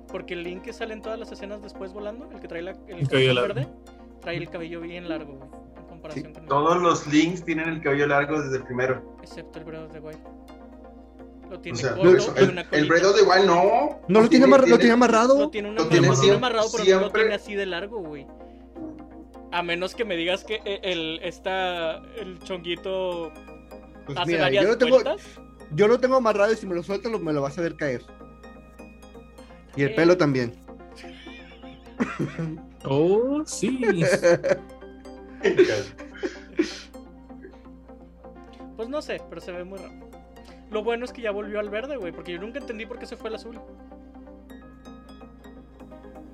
Porque el Link que sale en todas las escenas después volando, el que trae la, el, El cabello verde, largo. trae el cabello bien largo, güey, con el Todos los links tienen el cabello largo desde el primero. excepto el Breath of the Wild. Lo tiene O sea, eso, y el, una el colita. Breath of the Wild no. No lo tiene, amarra- lo tiene amarrado. Lo tiene, una- Lo tiene lo tiene siempre- amarrado, pero no lo tiene así de largo, güey. A menos que me digas que e- el, esta, el chonguito Pues hace mira, varias yo lo, tengo, vueltas. yo lo tengo amarrado y si me lo sueltas lo- me lo vas a ver caer. Y el Eh. pelo también. Oh, sí. Pues no sé, pero se ve muy raro. Lo bueno es que ya volvió al verde, güey, porque yo nunca entendí por qué se fue al azul.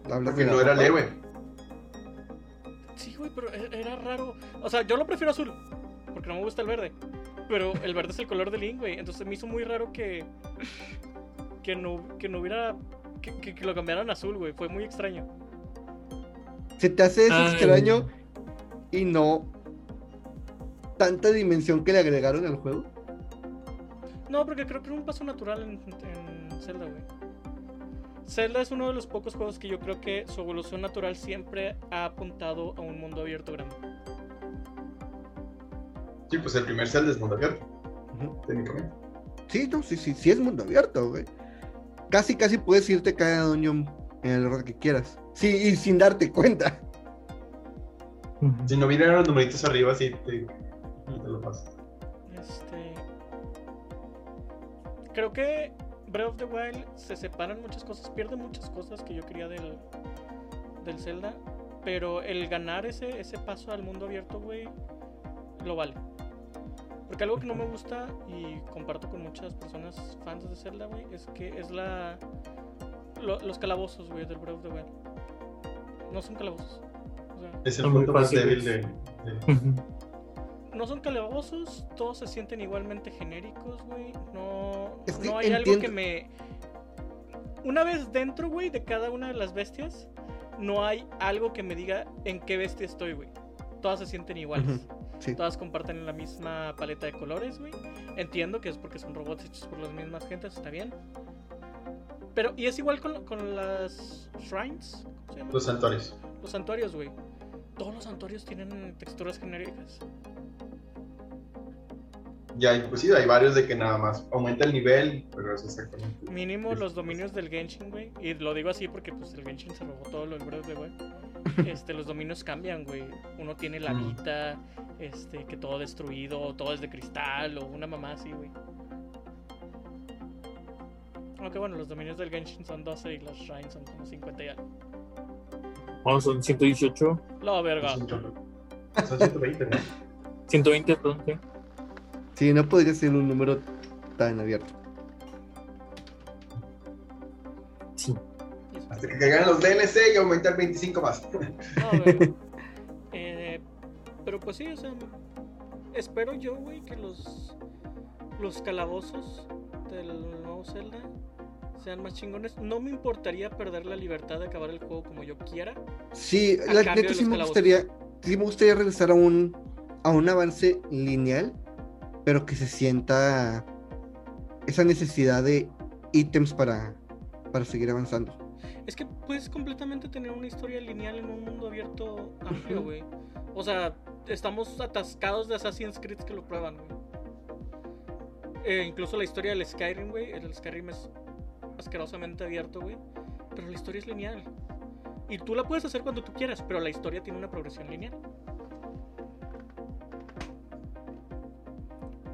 Porque no era héroe. Sí, güey, pero e- era raro. O sea, yo lo prefiero azul, porque no me gusta el verde. Pero el verde es el color del Link, güey. Entonces me hizo muy raro que. Que no, que no hubiera. Que, que- que lo cambiaran a azul, güey. Fue muy extraño. Se te hace eso extraño y no tanta dimensión que le agregaron al juego. No, porque creo que era un paso natural en, en Zelda, güey. Zelda es uno de los pocos juegos que yo creo que su evolución natural siempre ha apuntado a un mundo abierto grande. Sí, pues el primer Zelda es mundo abierto, técnicamente. Sí, no, sí, sí, sí es mundo abierto, güey. Casi, casi puedes irte cada dungeon en el orden que quieras. Sí, y sin darte cuenta. Si no vinieran los numeritos arriba, sí te, te lo paso. Este. Creo que Breath of the Wild se separan muchas cosas, pierde muchas cosas que yo quería del, del Zelda. Pero el ganar ese, ese paso al mundo abierto, güey, lo vale. Porque algo que no me gusta y comparto con muchas personas fans de Zelda, güey, es que es la. lo- los calabozos, güey, del Breath of the Wild. No son calabozos. Sea, Es el punto más débil de, no son calabozos, todos se sienten igualmente genéricos, güey. No, Es que no hay algo que me. Una vez dentro, güey, de cada una de las bestias, no hay algo que me diga en qué bestia estoy, güey. Todas se sienten iguales. Sí. Todas comparten la misma paleta de colores, güey. Entiendo que es porque son robots hechos por las mismas gentes, está bien. Pero, y es igual con, con las shrines, ¿cómo se llaman? los santuarios. Los santuarios, güey. Todos los santuarios tienen texturas genéricas. Ya, hay- pues sí, hay varios de que nada más aumenta el nivel, pero es exactamente. Mínimo Es- los dominios del Genshin, güey. Y lo digo así porque pues el Genshin se robó todo lo del Breath of the Wild. Este, los dominios cambian, güey. Uno tiene la Mm. vida, este, que todo destruido, o todo es de cristal, o una mamá así, güey. Aunque bueno, los dominios del Genshin son 12 y los Shrines son como 50 y algo. Oh, son 118, La verga. Son 120, ¿no? 120, perdón, sí. Sí, no podría ser un número tan abierto. Sí. Hasta que caigan los DLC y aumentar 25 más. No. Eh, pero pues sí, o sea, espero yo, güey, que los los calabozos del nuevo Zelda sean más chingones. No me importaría perder la libertad de acabar el juego como yo quiera. Sí, la neta sí me gustaría. sí me gustaría regresar a un, a un avance lineal, pero que se sienta esa necesidad de ítems para, para seguir avanzando. Es que puedes completamente tener una historia lineal en un mundo abierto amplio, güey. O sea, estamos atascados de Assassin's Creed que lo prueban, güey. Eh, incluso la historia del Skyrim, güey. El Skyrim es asquerosamente abierto, güey. Pero la historia es lineal. Y tú la puedes hacer cuando tú quieras, pero la historia tiene una progresión lineal.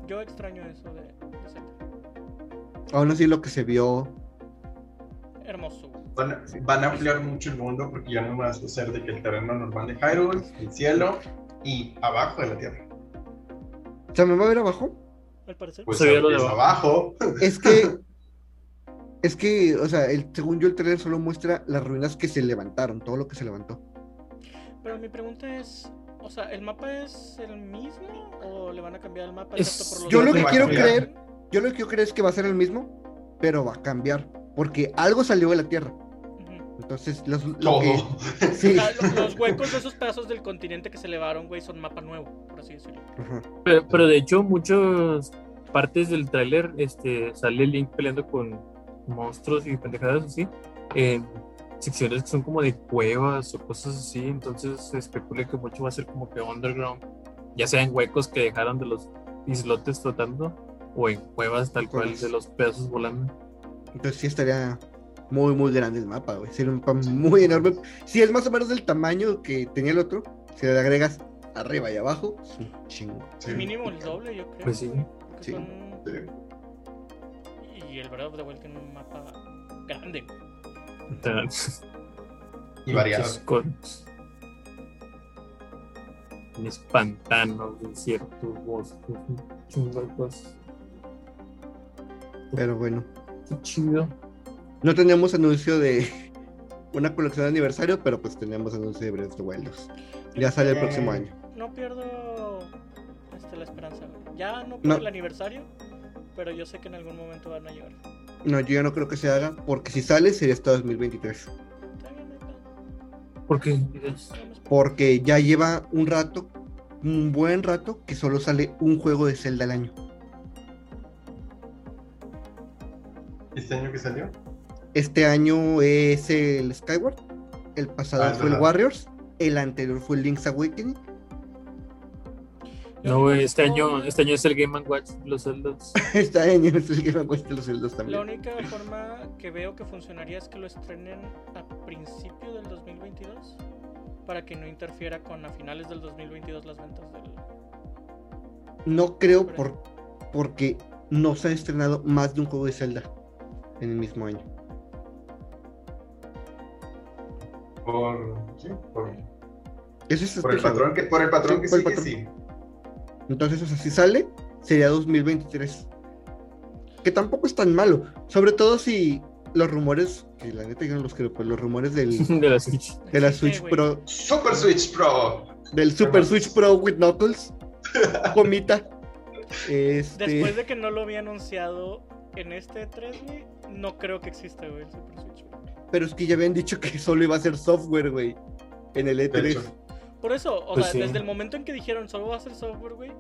Yo extraño eso de, de Zelda. Aún así, lo que se vio, Hermoso, güey. Van a, van a ampliar mucho el mundo porque ya no vas a ser de que el terreno normal de Hyrule, el cielo y abajo de la tierra. ¿se me va a ver abajo? Al parecer. Pues Se ve lo de es abajo. abajo. Es que, es que, o sea, el, según yo, el trailer solo muestra las ruinas que se levantaron, todo lo que se levantó. Pero mi pregunta es, o sea, ¿el mapa es el mismo o le van a cambiar el mapa? Es- por los yo lo que quiero creer-? Yo lo que quiero creer es que va a ser el mismo, pero va a cambiar, porque algo salió de la Tierra. Entonces, los, lo O sea, los huecos de esos pedazos del continente que se elevaron, güey, son mapa nuevo, por así decirlo. Pero, pero de hecho, muchas partes del tráiler este, sale Link peleando con monstruos y pendejadas así. En secciones que son como de cuevas o cosas así. Entonces se especula que mucho va a ser como que underground. Ya sea en huecos que dejaron de los islotes flotando o en cuevas tal cual Cuevas. de los pedazos volando. Entonces sí estaría muy, muy grande el mapa, güey. Sería un mapa muy enorme. Si es más o menos del tamaño que tenía el otro, si le agregas arriba y abajo, es un chingo. Sí. Mínimo el doble, yo creo. Pues sí. güey, porque Sí. son- Sí. Y el Breath of the Wild tiene un mapa grande. Y variado. Tienes pantanos, desiertos, bosques, cosas. Pero bueno, Qué chido. no tenemos anuncio de una colección de aniversario, pero pues tenemos anuncio de Breath of the Wild 2. Ya sale el Eh. próximo año. No pierdo este, la esperanza. Ya no por No. el aniversario, pero yo sé que en algún momento van a llegar. No, yo ya no creo que se haga, porque si sale sería hasta 2023. Está bien, no hay pedo. Porque ya lleva un rato, un buen rato, que solo sale un juego de Zelda al año. ¿Este año que salió? Este año es el Skyward, el pasado Ah, fue el. Warriors, el anterior fue el Link's Awakening. No, güey, este año, este año es el Game Watch, los Zeldas. Este año es el que me cuesta los Zeldas La también. única forma que veo que funcionaría es que lo estrenen a principio del 2022 para que no interfiera con a finales del 2022 las ventas del... No creo por, porque no se ha estrenado más de un juego de Zelda en el mismo año. Por, sí, por, Ese es por el patrón que, por el patrón Sí, que por el sigue, patrón. sí. Entonces, o sea, si sale, sería 2023. Que tampoco es tan malo. Sobre todo si los rumores, que la neta yo no los creo, pues los rumores del, de la Switch. de la Switch. Pro, Super Switch Pro. del Super Switch Pro with Knuckles, comita. Este, Después de que no lo había anunciado en este 3, güey, no creo que exista, güey, el Super Switch. güey. Pero es que ya habían dicho que solo iba a ser software, güey. En el E3. Por eso, o Pues sea, sí. desde el momento en que dijeron solo va a ser software, güey,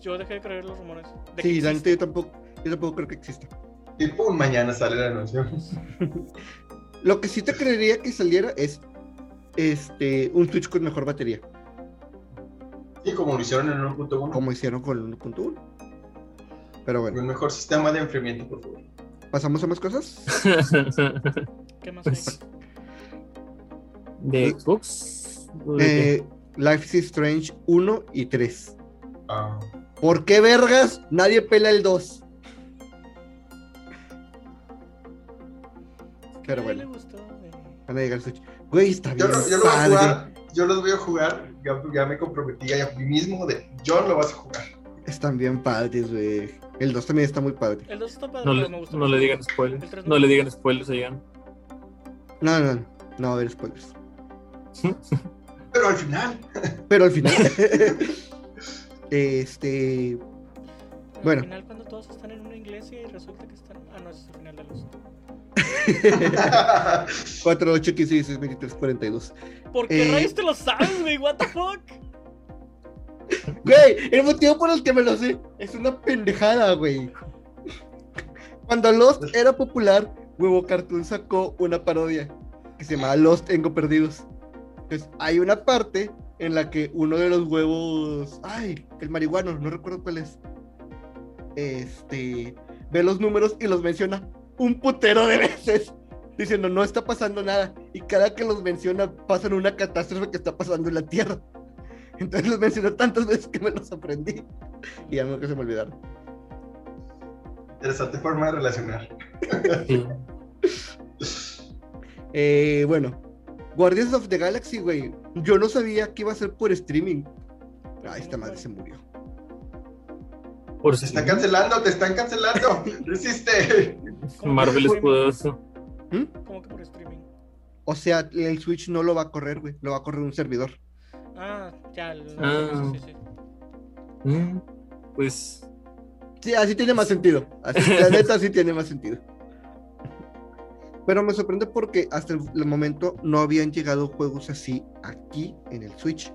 yo dejé de creer los rumores. de Sí, la neta yo tampoco, yo tampoco creo que exista. Y pum, mañana sale el anuncio. Lo que sí te creería que saliera es este un Switch con mejor batería, Y como lo hicieron en 1.1, como hicieron con el 1.1. Pero bueno, un mejor sistema de enfriamiento, por favor. pasamos a más cosas. ¿Qué más Pues, hay? ¿De Xbox? Eh, Life is Strange 1 y 3. Ah, ¿Por qué vergas nadie pela el 2? Pero le bueno, gustó, güey. van a llegar al Switch. Güey, está yo, bien. lo, yo lo voy a padre. jugar. Yo los voy a jugar. Ya, ya me comprometí a mí mismo de John lo vas a jugar. Están bien padres, güey. El 2 también está muy padre. El 2 está padre, No, pero le, me gustó no le digan spoilers. No no. le digan spoilers a Jan. No, no, no. No va a haber spoilers. Pero al final, Pero al final. este. Bueno. Al final, cuando todos están en una iglesia y resulta que están. Ah, no, ese es el final de los. 4, 8, 15, 16, 23, 42. ¿Por qué Eh. rayos te lo sabes, güey? ¿What the fuck? Güey, el motivo por el que me lo sé es una pendejada, güey. Cuando Lost era popular, Huevo Cartoon sacó una parodia que se llamaba Lost Engo Perdidos. Entonces, hay una parte en la que uno de los huevos, ay, el marihuano, no recuerdo cuál es, este, ve los números y los menciona un putero de veces, diciendo no está pasando nada. Y cada que los menciona, pasan una catástrofe que está pasando en la Tierra. Entonces los mencionó tantas veces que me los aprendí. Y ya nunca se me olvidaron. Interesante forma de relacionar. Sí. Eh, bueno, Guardians of the Galaxy, güey. Yo no sabía que iba a ser por streaming. Ay, esta madre se murió. Por Te si están cancelando, te están cancelando. Resiste. Marvel es poderoso. ¿Mm? ¿Cómo que por streaming? O sea, el Switch no lo va a correr, güey. Lo va a correr un servidor. Ah, ya. el- Ah. Sí, sí, sí. Mm, Pues Sí, así tiene más sentido. Así, la neta, sí tiene más sentido. Pero me sorprende porque hasta el, momento no habían llegado juegos así aquí en el Switch.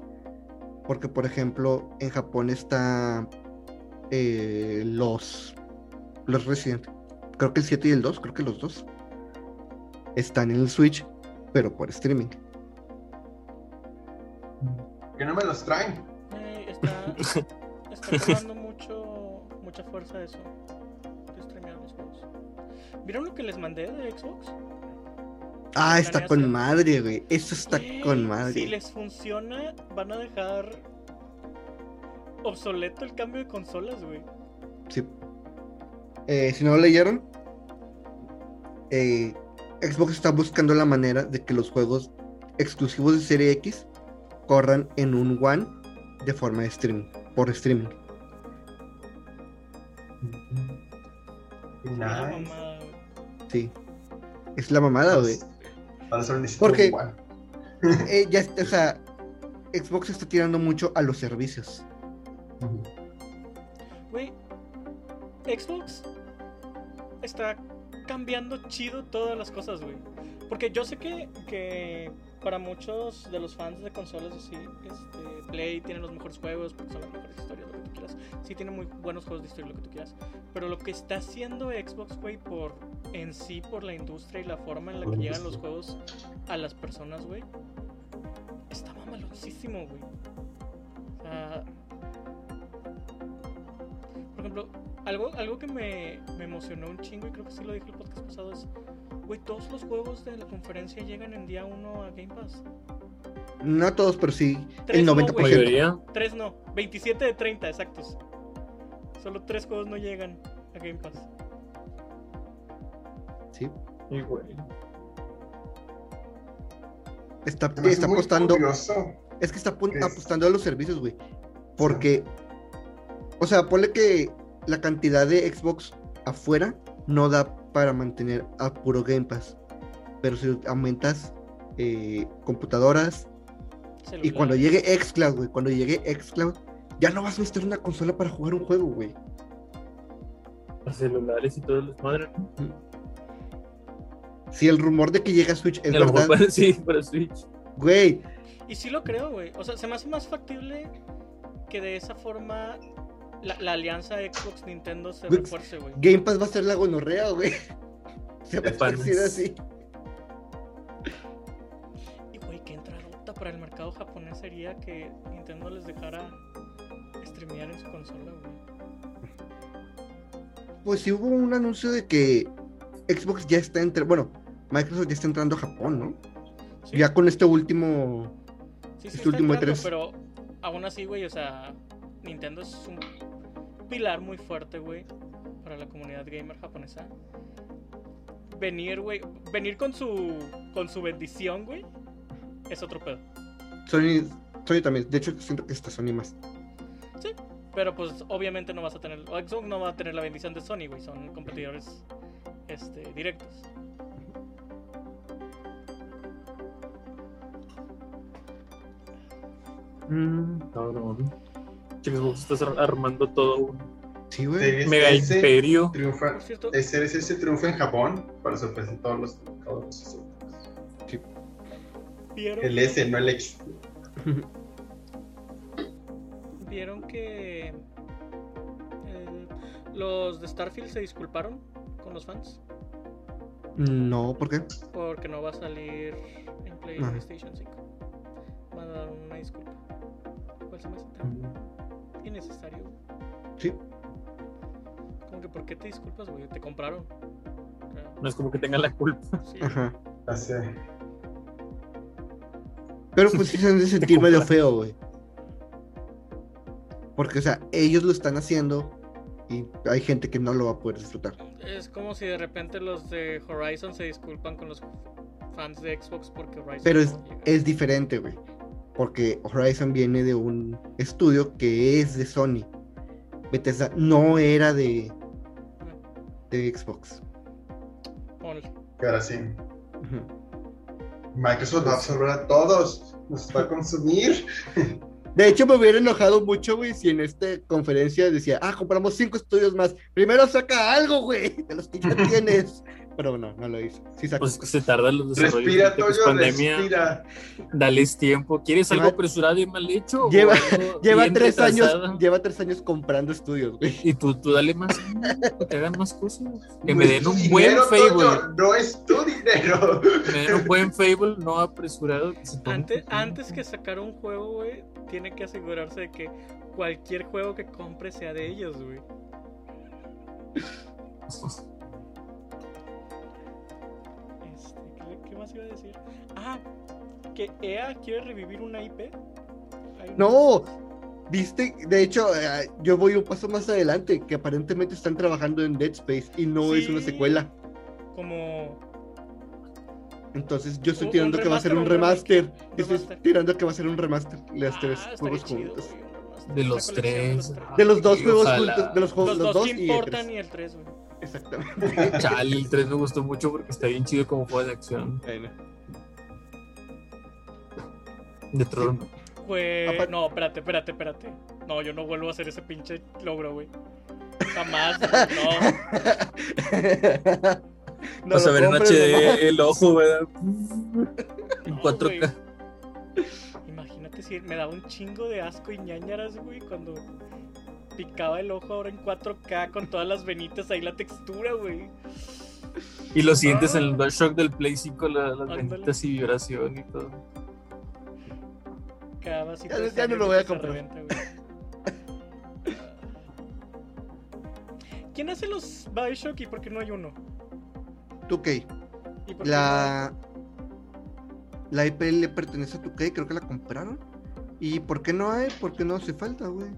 Porque, por ejemplo, en Japón está eh, los, los Resident. Creo que el 7 y el 2, creo que los dos. Están en el Switch, pero por streaming. Que no me los traen. Está, está tomando mucho, mucha fuerza eso. ¿Vieron lo que les mandé de Xbox? Ah, está con madre, güey. Eso está con madre. Si les funciona, van a dejar obsoleto el cambio de consolas, güey. Sí. Eh, si no lo leyeron, eh, Xbox está buscando la manera de que los juegos exclusivos de Serie X corran en un One de forma de streaming, por streaming. Nice. Sí. Es la mamada, güey. Para Porque- un one. Eh, ya, o sea, Xbox está tirando mucho a los servicios. Güey, Xbox está cambiando chido todas las cosas, güey. Porque yo sé que, que para muchos de los fans de consolas así, este, Play tiene los mejores juegos, porque son las mejores historias, lo que tú quieras. Sí tiene muy buenos juegos de historia, lo que tú quieras. Pero lo que está haciendo Xbox, güey, por en sí, por la industria y la forma en la que llegan los juegos a las personas, güey, está mamalosísimo, güey. O sea, por ejemplo, algo, algo que me, me emocionó un chingo y creo que sí lo dije el podcast pasado es, güey, todos los juegos de la conferencia llegan en día 1 a Game Pass. No todos, pero sí el no, 90%. güey. mayoría. Tres no, 27 de 30 exactos. Solo tres juegos no llegan a Game Pass. sí. Güey, Está, apostando. curioso. Es que está Es- apostando a los servicios, güey. Porque, o sea, ponle que la cantidad de Xbox afuera no da para mantener a puro Game Pass. Pero si aumentas eh, computadoras y cuando llegue Xcloud, güey, cuando llegue Xcloud, ya no vas a necesitar una consola para jugar un juego, güey. los celulares y todo el desmadre, ¿no? Si el rumor de que llega Switch es mejor verdad, para, sí, para Switch. güey, Y sí lo creo, güey. O sea, se me hace más factible que de esa forma la, la alianza Xbox-Nintendo se refuerce, güey. Game Pass va a ser la gonorrea, güey. Se va a así. Y güey, qué entradota para el mercado japonés sería que Nintendo les dejara streamear en su consola, güey. Pues sí hubo un anuncio de que Xbox ya está entre, bueno, Microsoft ya está entrando a Japón, ¿no? Sí, Ya con este último, sí, sí este está último entrando, E3. Pero aún así, güey, o sea, Nintendo es un pilar muy fuerte, güey, para la comunidad gamer japonesa. Venir, güey, venir con su con su bendición, güey, es otro pedo. Sony, Sony también, de hecho siento que está Sony más. Pero pues obviamente no vas a tener, o Xbox no va a tener la bendición de Sony, güey, son competidores este, directos. Cabrón. Xbox estás ar- armando todo un Sí, güey. Mega S Imperio. triunfa, Series S triunfa en Japón para sorpresa de todos los, todos los asiáticos. ¿vieron, El S, no el X. vieron que eh, los de Starfield se disculparon con los fans? No, ¿por qué? Porque no va a salir en. PlayStation 5. Van a dar una disculpa. ¿Cuál se me hace tan innecesario? Sí. Como que, ¿por qué te disculpas, güey? Te compraron. No es como que tengan la culpa. sí. Ajá. Pero pues sí se han de sentir medio feo, güey. Porque, o sea, ellos lo están haciendo y hay gente que no lo va a poder disfrutar. Es como si de repente los de Horizon se disculpan con los fans de Xbox porque Horizon Pero no es, llega. es diferente, güey. Porque Horizon viene de un estudio que es de Sony. Bethesda no era de, de Xbox. Ahora sí. Microsoft va a absorber a todos. Nos va a consumir. De hecho, me hubiera enojado mucho, güey, si en esta conferencia decía, ah, compramos cinco estudios más. Primero saca algo, güey, de los que ya tienes. Pero no, no lo hizo. Sí sacó Pues que se tardan los desarrollos. Respira, Toyo, pandemia. respira. Dales tiempo. ¿Quieres algo apresurado y mal hecho? Lleva- tres años, lleva tres años comprando estudios, güey. Y tú, tú dale más, que te hagan más cosas. Que me den No es un buen Fable. No es tu dinero. Me den un buen Fable, no apresurado. que se tome Antes, antes que sacar un juego, güey, tiene que asegurarse de que cualquier juego que compre sea de ellos, güey. Este, ¿qué, qué más iba a decir? Ah, que EA quiere revivir una IP. No, viste, de hecho, eh, yo voy un paso más adelante, que aparentemente están trabajando en Dead Space y no es una secuela. Como. Entonces yo estoy tirando que va a ser un remaster, un remaster. Yo estoy tirando que va a ser un remaster. Las ah, tres juegos chido, juntos. De los de los tres. tres. De los dos juegos ojalá. juntos, de los juegos, Los, los, dos y el importan tres. y el 3, güey. Exactamente. Chale, el 3 me gustó mucho porque está bien chido como juego de acción. De Tron. No, espérate, espérate, espérate. No, yo no vuelvo a hacer ese pinche logro, güey. Jamás, no. No Vas a ver en. HD el ojo, ¿verdad? En No, 4K. Imagínate si me daba un chingo de asco y ñañaras, güey, cuando picaba el ojo ahora en 4K con todas las venitas ahí la textura, güey. Y lo sientes en el DualShock del Play 5, la- las Ándale. venitas y vibración y todo. Cada vasito Ya- ya no lo voy a comprar. revienta, güey. ¿Quién hace los Bioshock y por qué no hay uno? ¿Tú qué? ¿Y por qué La. La IP le pertenece a 2K, creo que la compraron. ¿Y por qué no hay? ¿Por qué no hace falta, güey?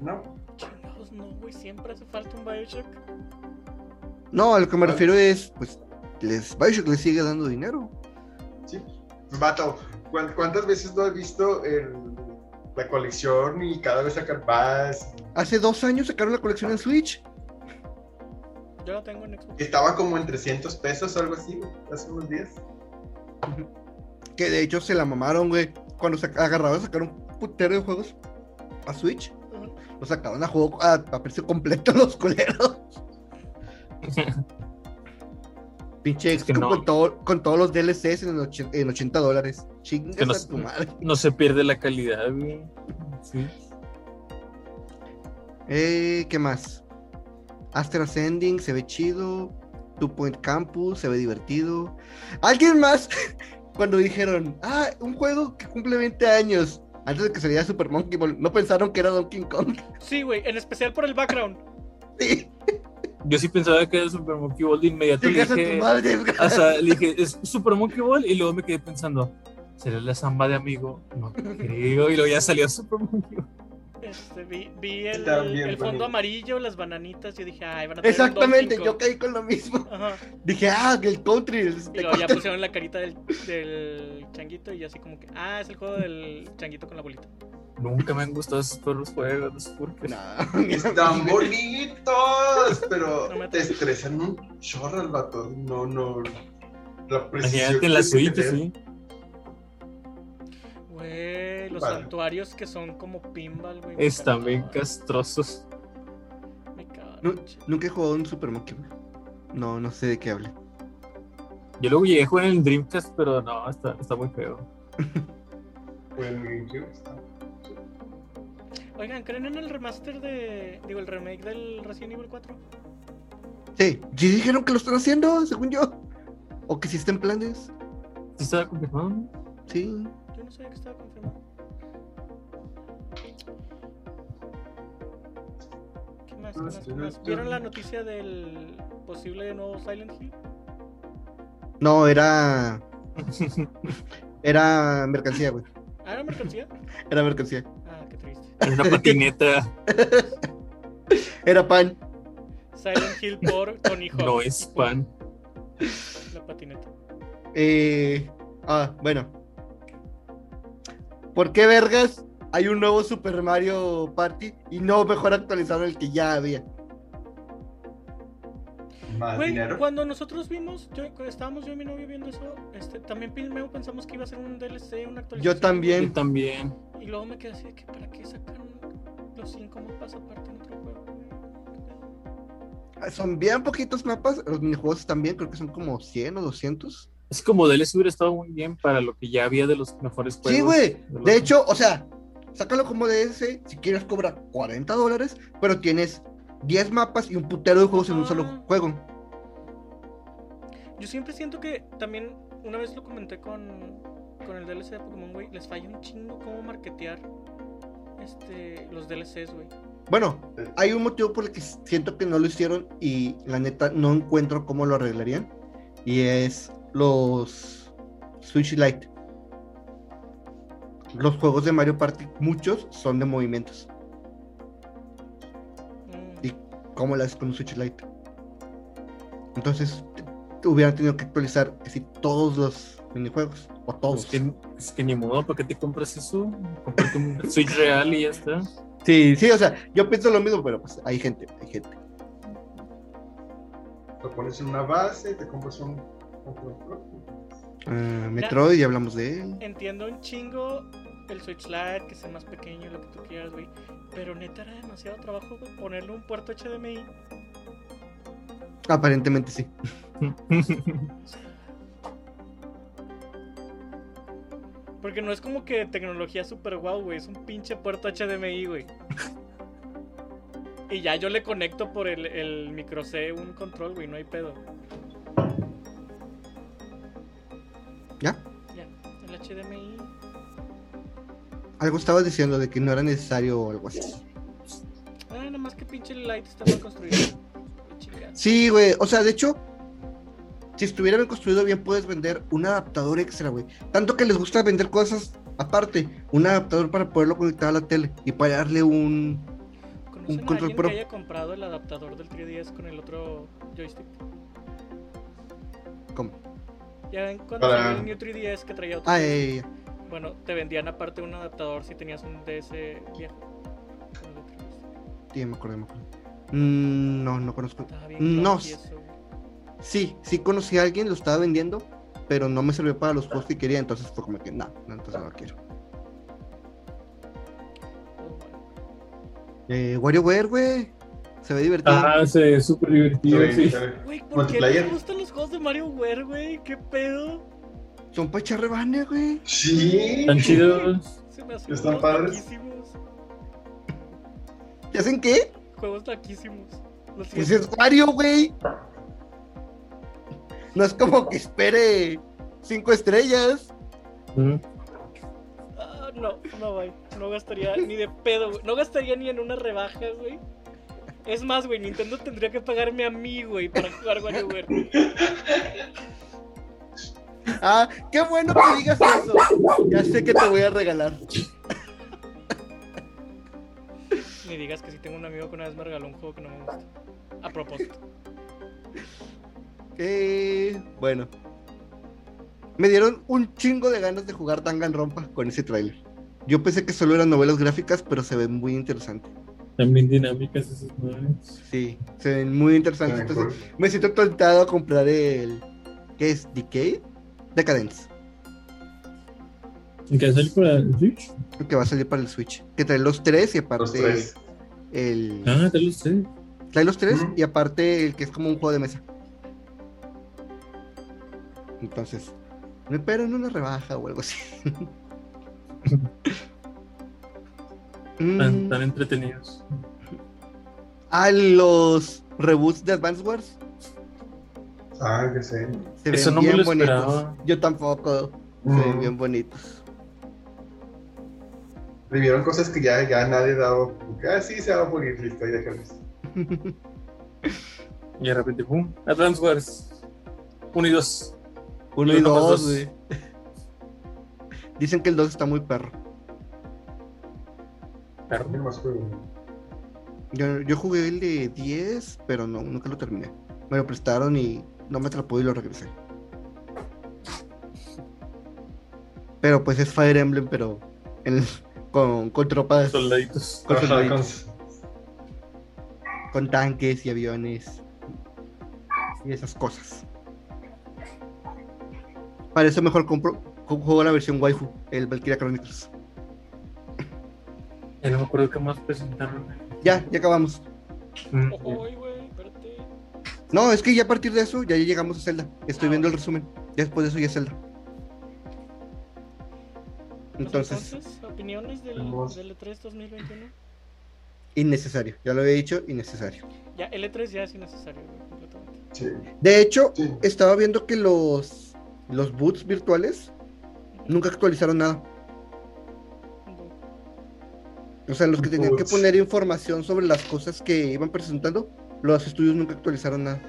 No. no? Chingados, no, güey, siempre hace falta un Bioshock. No, a lo que me refiero es, pues, les, Bioshock les sigue dando dinero. Sí. Vato, ¿cuán- ¿cuántas veces no has visto el- la colección y cada vez sacar más? Hace dos años sacaron la colección en Switch. Yo la tengo en Xbox. Estaba como en 300 pesos o algo así, güey, hace unos días. Que de hecho se la mamaron, güey. Cuando se agarraron a sacar un putero de juegos a Switch, Ujú. lo sacaron a juego a, a precio completo los culeros. Pinche Es que Xcom no. con, todo- con todos los DLCs en, och- en 80 dólares. Chingas Que no a tu madre. No se pierde la calidad, güey. Sí. Eh, ¿Qué más? Astro Ascending se ve chido. Two Point Campus se ve divertido. ¿Alguien más? Cuando dijeron, ah, un juego que cumple 20 años. Antes de que saliera Super Monkey Ball, ¿no pensaron que era Donkey Kong? Sí, güey, en especial por el background. Sí, Yo sí pensaba que era Super Monkey Ball de inmediato. Le chingas a tu dije, madre. o sea, le dije, es Super Monkey Ball y luego me quedé pensando, ¿será la samba de amigo? No creo. Y luego ya salió Super Monkey Ball. Este, vi, vi el, fondo bonito. amarillo, las bananitas. Yo dije, ay, van a Exactamente, yo caí con lo mismo. Ajá. Dije, ah, el country. el Y luego ya 64. pusieron la carita del, del changuito y así como que, ah, es el juego del changuito con la bolita. Nunca me han gustado esos perros juegos, no sé por qué. No, ni- Están bonitos, pero No te estresan un chorro el vato. No, no. La precisión. Imagínate en la tiene. sí. Güey, los santuarios que son como pinball, güey. Están bien castrosos. Me cagan. Nu- nunca he jugado un Super Monkey. No, no sé de qué hable. Yo luego llegué a jugar en el Dreamcast, pero no, está, está muy feo. Está. Oigan, ¿creen en el remaster de. Digo, el remake del Resident Evil 4? Sí, sí dijeron que lo están haciendo, según yo. O que sí está en planes. ¿Sí estaba confirmado? no? Sí. Yo no sabía que estaba confirmado. ¿Qué más? ¿Vieron la noticia del posible nuevo Silent Hill? No, era. Era mercancía, güey. ¿Ah, era mercancía? Era mercancía. Ah, qué triste. Es una patineta. Era pan. Silent Hill por Tony Hawk. no es pan. La patineta. Eh, ah, bueno. ¿Por qué vergas hay un nuevo Super Mario Party y no mejor actualizado el que ya había? Güey, cuando nosotros vimos, yo, cuando estábamos yo y mi novio viendo eso, este, también primero pensamos que iba a ser un DLC, una actualización. Yo también. Yo también. Y luego me quedé así de que, ¿para qué sacan los cinco mapas aparte en otro juego? Son bien poquitos mapas. Los minijuegos también, creo que son como 100 o 200. Es como DLC hubiera estado muy bien para lo que ya había de los mejores juegos. Sí, güey. los- De hecho, o sea, sácalo como DS. Si quieres, cobra 40 dólares, pero tienes 10 mapas y un putero de juegos en un solo juego. Yo siempre siento que también, una vez lo comenté con, con el DLC de Pokémon, güey, les falla un chingo cómo marketear este, los DLCs, güey. Bueno, hay un motivo por el que siento que no lo hicieron y la neta no encuentro cómo lo arreglarían. Y es los Switch Lite. Los juegos de Mario Party, muchos son de movimientos. Mm. Y cómo lo haces con un Switch Lite. Entonces, hubieran tenido que actualizar casi todos los minijuegos. O todos. Es que, es que ni modo, ¿para qué te compras eso? Comprate un Switch real y ya está. Sí, sí, o sea, yo pienso lo mismo, pero pues hay gente, hay gente. Lo pones en una base, te compras un. Ah, Metroid, ya hablamos de él. Entiendo un chingo el Switch Lite, que sea más pequeño, lo que tú quieras, güey. Pero neta era demasiado trabajo, güey, ponerle un puerto HDMI. Aparentemente sí. Porque no es como que tecnología super guau, güey. Es un pinche puerto HDMI, güey. Y ya yo le conecto por el, el micro C un control, güey. No hay pedo. ¿Ya? Ya, el HDMI. Algo estabas diciendo de que no era necesario o algo así. Ah, nada más que pinche light está mal construido. Sí, güey. O sea, de hecho, si estuviera bien construido bien, puedes vender un adaptador extra, güey. Tanto que les gusta vender cosas aparte. Un adaptador para poderlo conectar a la tele y para darle un. ¿Conocen un a control alguien pro. que haya comprado el adaptador del 3DS con el otro joystick? ¿Cómo? Ya ven cuando Para- salió el New 3DS que traía otro Ah, joystick? eh, Bueno, te vendían aparte un adaptador si tenías un DS viejo. Sí, me acuerdo, me acuerdo. Mm, no, no conozco. Estaba bien No. Sí, sí conocí a alguien, lo estaba vendiendo, pero no me sirvió para los juegos que quería, entonces fue como que, no, no, entonces no lo quiero. Bueno. Eh, WarioWare, güey. Se ve divertido. Ah, se ve súper divertido, Sí. Güey, ¿por qué te gustan los juegos de Mario Wear, güey? ¿Qué pedo? Son para echar rebane, güey. Sí. Están chidos. Se me hacen Están padres. laquísimos. ¿Y hacen qué? Juegos laquísimos. Lo Pues es Wario, güey. No es como que espere cinco estrellas. Mm. Ah, no, no, güey. No gastaría ni de pedo, güey. No gastaría ni en una rebaja, güey. Es más, güey, Nintendo tendría que pagarme a mí, güey, para jugar WarioWare. Ah, qué bueno que digas eso. Ya sé que te voy a regalar. Ni digas que si tengo un amigo que una vez me regaló un juego que no me gusta. A propósito. Eh, bueno. Me dieron un chingo de ganas de jugar Danganronpa con ese tráiler. Yo pensé que solo eran novelas gráficas, pero se ven muy interesantes. También dinámicas esas madres. Sí, se ven muy interesantes. Entonces, me siento tentado a comprar el. ¿Qué es? ¿Decay? Decadence. ¿Y qué sale para el Switch? Que va a salir para el Switch. Que trae los tres y Los aparte tres. el. Ah, te lo sé. Trae los tres y aparte el que es como un juego de mesa. Entonces, me espero en una rebaja o algo así. Tan, Mm, tan entretenidos. ah, los reboots de Advance Wars Ah, que sé. se Eso ven no me bien lo bonitos. esperaba. Yo tampoco. Se ven Mm. bien bonitos. Revivieron cosas que ya, ya nadie daba. Ah, sí, se va a morir, listo, ahí déjales. Y de repente, ¡pum! Advance Wars. Uno y dos. Uno Y dos, dos. güey. Dicen que el 2 está muy perro. Perro. ¿Qué más juego? Yo, yo jugué el de 10, pero no, nunca lo terminé. Me lo prestaron y no me atrapó y lo regresé. Pero pues es Fire Emblem, pero en- con, con tropas, Soldaditos. con, Ajá, soldaditos, con- con tanques y aviones y esas cosas. Para eso mejor compro, co- juego la versión waifu, el Valkyria Chronicles. Ya no me acuerdo qué más presentaron. Ya, ya acabamos. Mm, espérate. No, es que ya a partir de eso ya llegamos a Zelda. Estoy Ah, viendo el resumen. Ya después de eso ya es Zelda. Entonces, entonces, opiniones del, del E3 2021. innecesario. Ya lo había dicho, innecesario. Ya, el E3 ya es innecesario, güey, completamente. Sí. De hecho, Sí. estaba viendo que los, los boots virtuales nunca actualizaron nada. O sea, los que tenían que poner información sobre las cosas que iban presentando, los estudios nunca actualizaron nada.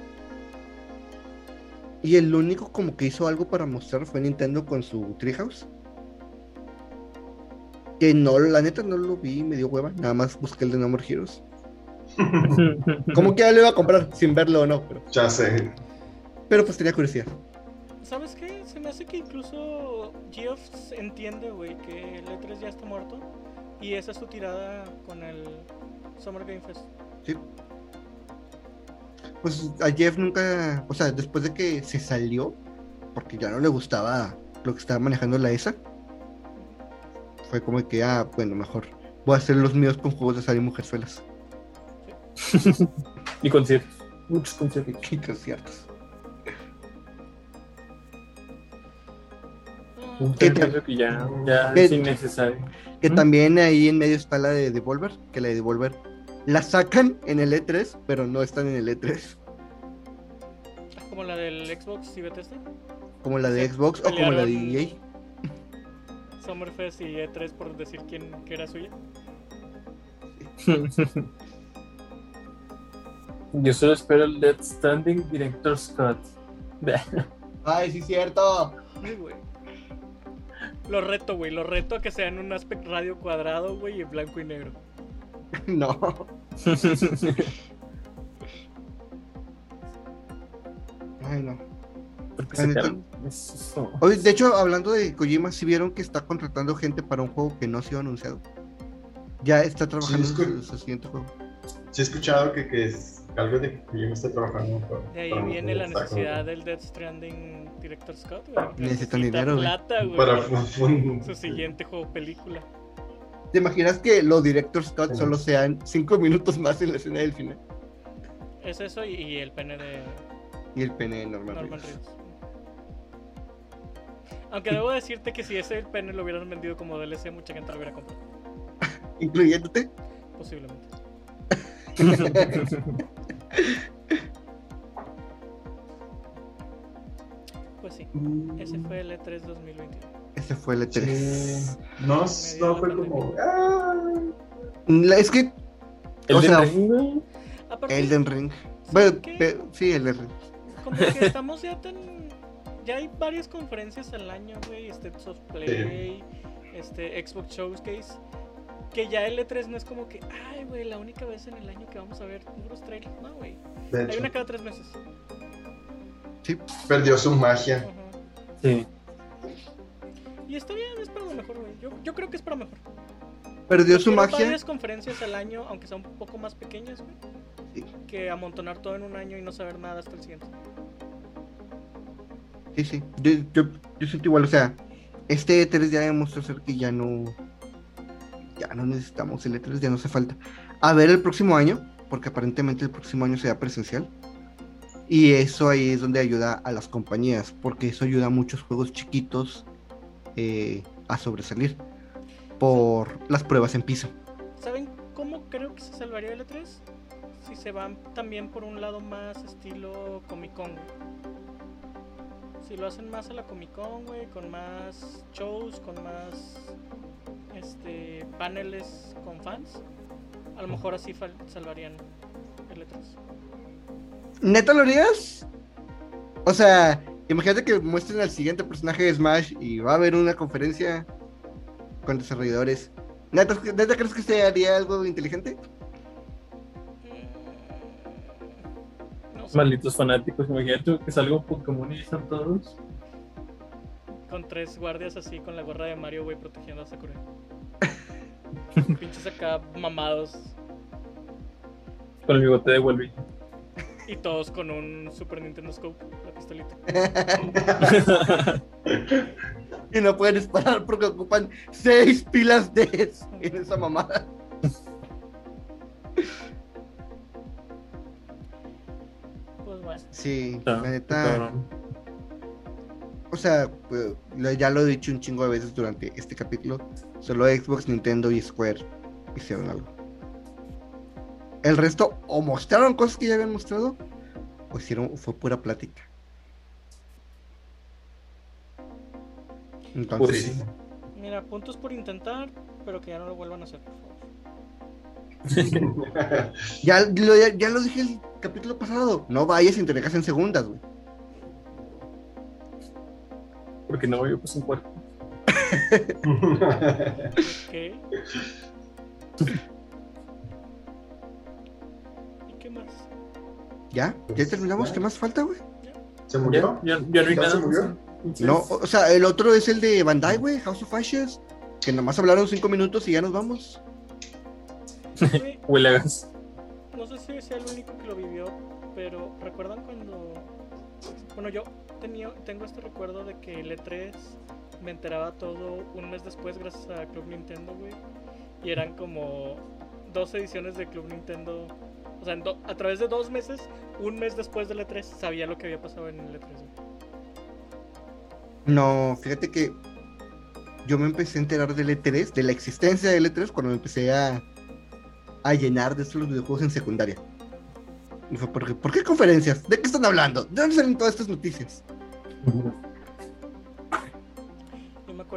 Y el único como que hizo algo para mostrar fue Nintendo con su Treehouse. Que no, la neta no lo vi, me dio hueva. Nada más busqué el de No More Heroes. Como que ya lo iba a comprar sin verlo o no, pero, Ya sé. pero pues tenía curiosidad. ¿Sabes qué? Se me hace que incluso Geoff entiende, güey, que el E3 ya está muerto. Y esa es su tirada con el Summer Game Fest. Sí. Pues a Jeff nunca, o sea, después de que se salió, porque ya no le gustaba lo que estaba manejando la ESA, fue como que, ah, bueno, mejor voy a hacer los míos con juegos de azar y mujerzuelas y conciertos. Muchos conciertos. y conciertos. Ah, Un ¿Qué tema te- que ya, ya ¿Qué- es innecesario. Que ¿Mm? también ahí en medio está la de Devolver, que la de Devolver la sacan en el E3, pero no están en el E3, como la del Xbox y Bethesda. como la de Xbox o como la de. EA. Summerfest y E3 por decir quién que era suya. Yo solo espero el Dead Standing Director Scott. Ay, sí, cierto. Ay, güey. Lo reto, güey. Lo reto a que sea en un aspect radio cuadrado, güey, y en blanco y negro. No. Ay, no. De hecho, hablando de Kojima, ¿sí vieron que está contratando gente para un juego que no ha sido anunciado? Ya está trabajando Sí, en su, siguiente juego. Sí he escuchado que, que es algo de que Kojima está trabajando. para- De ahí para viene la necesidad del Death Stranding Director Scott, güey. Necesitan necesita dinero, plata, güey. Para Su siguiente juego película. ¿Te imaginas que los directors Scott Sí. solo sean cinco minutos más en la escena del final? Es eso y, y el pene de Y el pene normal. Norman Reedus. Aunque debo decirte que si ese pene lo hubieran vendido como DLC, mucha gente lo hubiera comprado. Incluyéndote. Posiblemente. Pues sí, ese fue el E E3 2021. Ese fue el E3. Sí. No, no fue como. ¡Ah! Es que El O sea, Ring, Elden Ring. ¿saben Bueno, sí, Elden Ring. Como que estamos ya tan. Ya hay varias conferencias al año, güey. Este of Play, este Xbox Showcase. Que ya el E3 no es como que, ay, güey, la única vez en el año que vamos a ver puros trailers. No, güey. Hay una cada tres meses. Sí. perdió su magia. Sí. Y está bien, es para lo mejor, güey. Yo, yo creo que es para mejor. Perdió su magia. varias conferencias al año, aunque sean un poco más pequeñas, güey. Sí. Que amontonar todo en un año y no saber nada hasta el siguiente. Sí, sí. Yo, yo, yo siento igual, o sea, este E3 ya demostró ser que ya no. Ya no necesitamos el E3, ya no hace falta. A ver el próximo año, porque aparentemente el próximo año será presencial. Y eso ahí es donde ayuda a las compañías, porque eso ayuda a muchos juegos chiquitos eh, a sobresalir por las pruebas en piso. ¿Saben cómo creo que se salvaría el E3? Si se van también por un lado más estilo Comic Con. Si lo hacen más a la Comic Con, güey, con más shows, con más este paneles con fans, a lo mejor así salvarían el E E3. ¿Neta lo harías? O sea, imagínate que muestren al siguiente personaje de Smash y va a haber una conferencia con desarrolladores. ¿Neta, neta crees que se haría algo inteligente? Mm, No sé, Malditos fanáticos, imagínate que salga un Pokémon y están todos. con tres guardias así con la gorra de Mario, güey, protegiendo a Sakura. Pinches acá mamados Con el bigote de Wolverine. Y todos con un Super Nintendo Scope, la pistolita. y no pueden disparar porque ocupan seis pilas de en esa mamada. Pues bueno. Sí, Está- la está neta. O sea, pues, ya lo he dicho un chingo de veces durante este capítulo. Solo Xbox, Nintendo y Square hicieron algo. El resto o mostraron cosas que ya habían mostrado o hicieron fue pura plática. Entonces, Purísimo. Mira, puntos por intentar, pero que ya no lo vuelvan a hacer, por favor. ya, lo, ya, ya lo dije el capítulo pasado. No vayas y te en segundas, güey. Porque no yo pues un cuerpo. ¿Qué? ¿Ya? ¿Ya terminamos? ¿Qué más falta, güey? ¿Se ¿Ya? murió? ¿Ya, ya no hay ¿Ya nada. se murió? No, o sea, el otro es el de Bandai, güey, House of Ashes. Que nomás hablaron cinco minutos y ya nos vamos. Güey, Huele a gas. no sé si sea el único que lo vivió, pero ¿recuerdan cuando... Bueno, yo tenía, tengo este recuerdo de que el E3 me enteraba todo un mes después gracias a Club Nintendo, güey. Y eran como dos ediciones de Club Nintendo. O sea, do- a través de dos meses, un mes después del E3, sabía lo que había pasado en el E3. güey. No, fíjate que yo me empecé a enterar del E3, de la existencia del E3, cuando me empecé a, a llenar de estos los videojuegos en secundaria. Y fue porque, ¿por qué conferencias? ¿De qué están hablando? ¿De dónde salen todas estas noticias?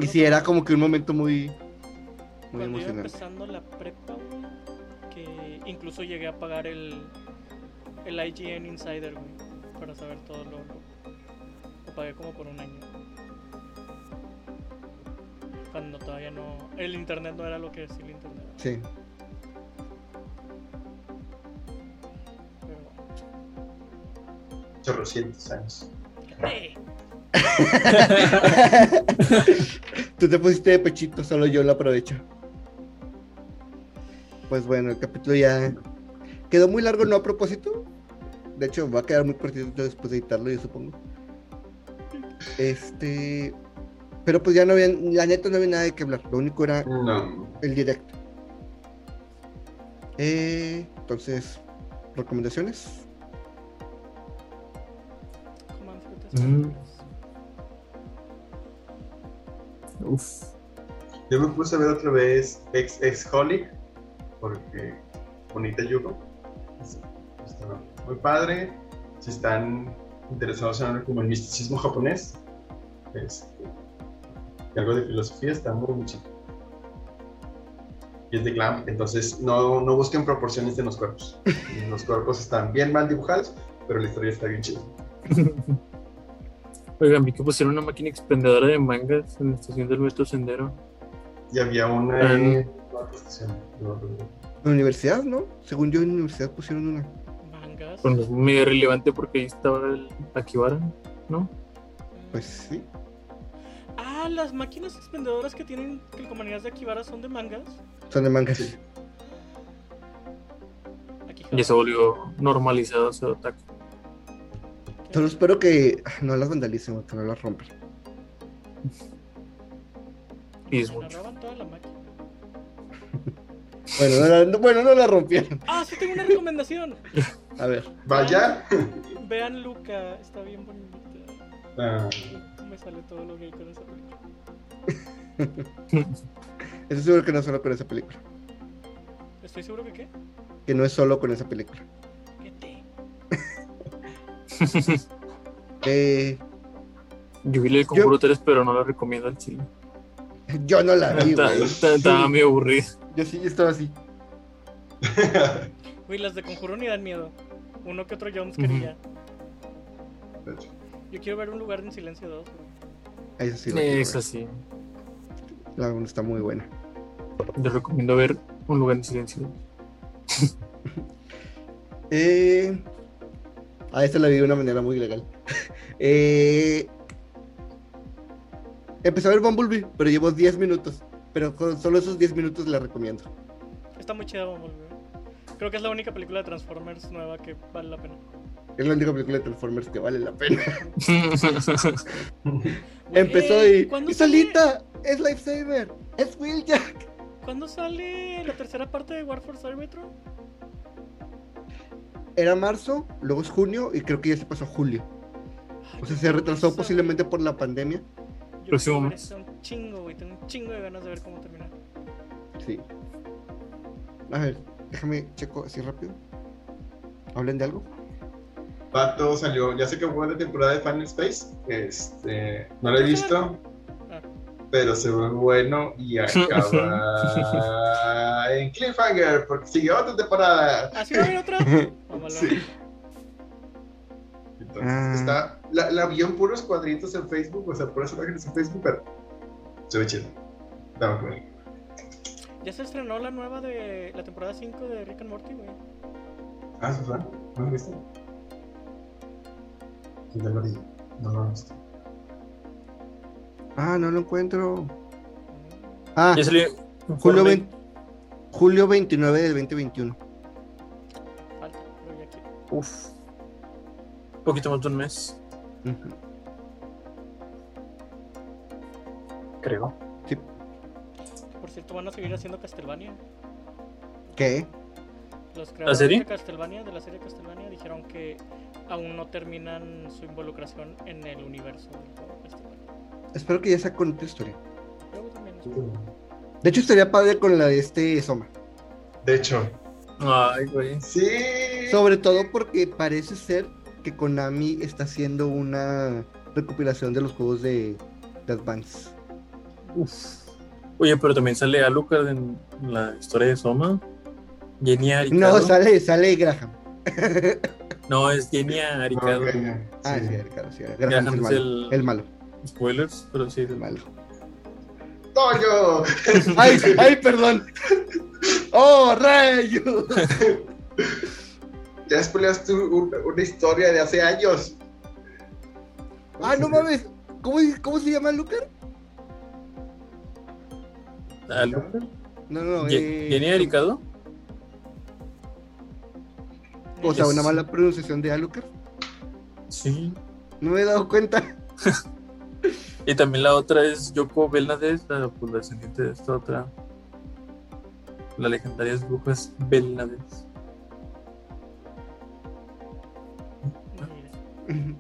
Y sí, era como que un momento muy, muy emocionante. empezando la prepa, güey, incluso llegué a pagar el, el IGN Insider, güey, para saber todo lo, lo pagué como por un año. Cuando todavía no... El internet no era lo que es el internet. Sí. Pero bueno. Chorrocientos años. ¡Eh! Tú te pusiste de pechito, solo yo lo aprovecho. Pues bueno, el capítulo ya quedó muy largo, no a propósito. De hecho, va a quedar muy cortito después de editarlo, yo supongo. Este. Pero pues ya no había, la neta no había nada de qué hablar. Lo único era No. el directo. Eh, entonces, recomendaciones. Coman frutas. Mm. Uf. Yo me puse a ver otra vez ex, ex Holic porque bonita Yugo. Está muy padre. Si están interesados en algo como el misticismo japonés, este, y algo de filosofía, está muy, muy chido. Y es de glam, entonces no, no busquen proporciones en los cuerpos. Los cuerpos están bien mal dibujados, pero la historia está bien chida. Oigan, vi que pusieron una máquina expendedora de mangas en la estación del metro Sendero. Y había una Ah, en estación, no universidad, ¿no? Según yo, en la universidad pusieron una. Mangas. Bueno, es medio relevante porque ahí estaba el Akibara, ¿no? Pues sí. Ah, las máquinas expendedoras que tienen calcomanías de Akibara son de mangas. Son de mangas. Sí. Aquí Ya se volvió normalizado ese otaku. Solo espero que no las vandalicen, que no las rompan. Y es mucho. roban toda la máquina. Bueno, no la, no- bueno, no la rompieron. Ah, sí tengo una recomendación. A ver. Vaya. Vean Luca, está bien bonita. Ah, Me sale todo lo gay con esa película. Estoy seguro que no es solo con esa película. Estoy seguro que qué. Que no es solo con esa película. ¿Qué te? Eh, Yo vi el Conjuro 3, pero no lo recomiendo al chile. yo no la vi, güey. Estaba Sí, medio aburrido. Yo sí estaba así. Uy, las de Conjuro ni dan miedo. Uno que otro de hecho. Yo quiero ver un lugar en silencio 2. Esa sí la quiero Es ver. así. La una está muy buena. Te recomiendo ver Un lugar en silencio. Eh, a esta la vi de una manera muy legal. Eh, empecé a ver Bumblebee, pero llevo 10 minutos. Pero con solo esos 10 minutos la recomiendo. Está muy chida Bumblebee. Creo que es la única película de Transformers nueva que vale la pena. Es la única película de Transformers que vale la pena. Empezó y. ¿cuándo ¡Es sale- Alita! ¡Es Lifesaver! ¡Es Wheeljack! ¿Cuándo sale la tercera parte de War for Cybertron? Era marzo, luego es junio y creo que ya se pasó a julio. Ay, O sea, se retrasó posiblemente por la pandemia. Yo Próximo mes. Chingo, güey. Tengo un chingo de ganas de ver cómo termina. Sí. A ver, déjame checo así rápido. ¿Hablen de algo? Pato salió, ya sé que fue de temporada de Final Space. Este, no lo he visto, Ah. pero se ve bueno y acaba en Cliffhanger porque sigue otra temporada. ¿Ah, sí va a haber otra? Sí. Entonces, Ah. está, la, la vi en puros cuadritos en Facebook, o sea, puras imágenes en Facebook, pero se ve chido. Ya se estrenó la nueva de la temporada 5 de Rick and Morty, güey. Ah, ¿sí fue? ¿No lo viste? Sí, ya lo vi. No lo he visto. Ah, no lo encuentro. Ah, ya salió julio, Fortnite. 20 julio 29 del 2021. Falta, pero ya quiero. Uf. Un poquito más de un mes, Ujú. Creo. Por cierto, van a seguir haciendo Castlevania. ¿Qué? Los creadores serie? de Castlevania, de la serie Castlevania, dijeron que aún no terminan su involucración en el universo del juego Castlevania. Espero que ya sea con otra historia. Luego también Sí. De hecho, estaría padre con la de este Soma. De hecho, Ay, güey. sí. Sobre todo porque parece ser que Konami está haciendo una recopilación de los juegos de, de Advance. Uf. Oye, pero también sale Alucard en la historia de Soma. Jenny Aricado. No, sale, sale Graham. No, es Jenny Aricado. Ah, sí. sí, Graham, sí, Graham, Graham es el es malo. el- El malo. Spoilers, pero sí. El malo. ¡Toyo! ¡Ay, ay, perdón! ¡Oh, rayo! Ya spoileaste un- una historia de hace años. ¡Ah, no mames! ¿Cómo, cómo se llama Lucar? Alucard. No, no, Ye- eh, Jenny Aricado. O sea, Es- una mala pronunciación de Alucard. Sí. No me he dado cuenta. Y también la otra es Yoko Belnades, la, pues, la descendiente de esta otra. La legendaria bruja es.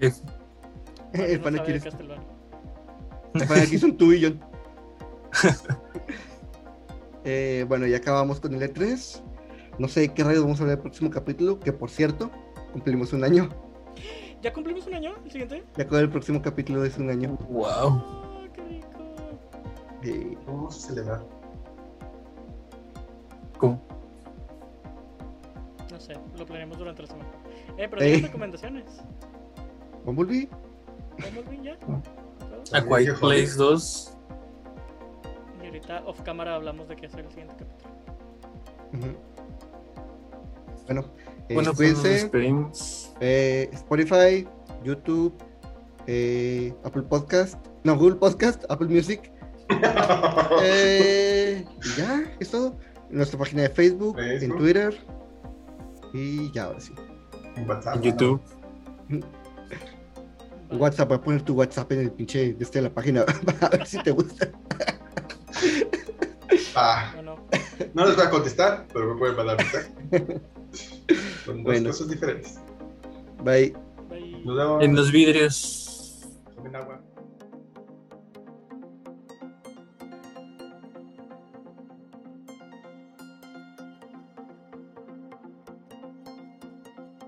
Es- El No pan aquí de eres- Castlevania. Eh, bueno, ya acabamos con el E3. No sé qué rayos vamos a ver el próximo capítulo. Que por cierto, cumplimos un año. ¿Ya cumplimos un año? ¿El siguiente? Ya con el próximo capítulo es un año. Wow. ¡Oh, qué rico! Eh, Vamos a celebrar. ¿Cómo? No sé, lo planeamos durante la semana. Eh, pero Eh. tienes recomendaciones. Bumblebee. ¿Vamos bien ya? A Quiet Place 2. Ahorita off cámara hablamos de qué hacer el siguiente capítulo. Bueno, eh, Bueno, pues cuídense. Eh, Spotify, YouTube, eh, Apple Podcast, no, Google Podcast, Apple Music. Eh, y ya, es todo. Nuestra página de Facebook, en. Twitter. Y ya, ahora sí. En WhatsApp. En YouTube. WhatsApp, voy a poner tu WhatsApp en el pinche de este de la página. a ver si te gusta. Ah, Bueno, No les voy a contestar, pero me pueden mandar mensaje. Son dos Bueno. cosas diferentes. Bye. Bye. Nos vemos. En los vidrios. Tomen agua.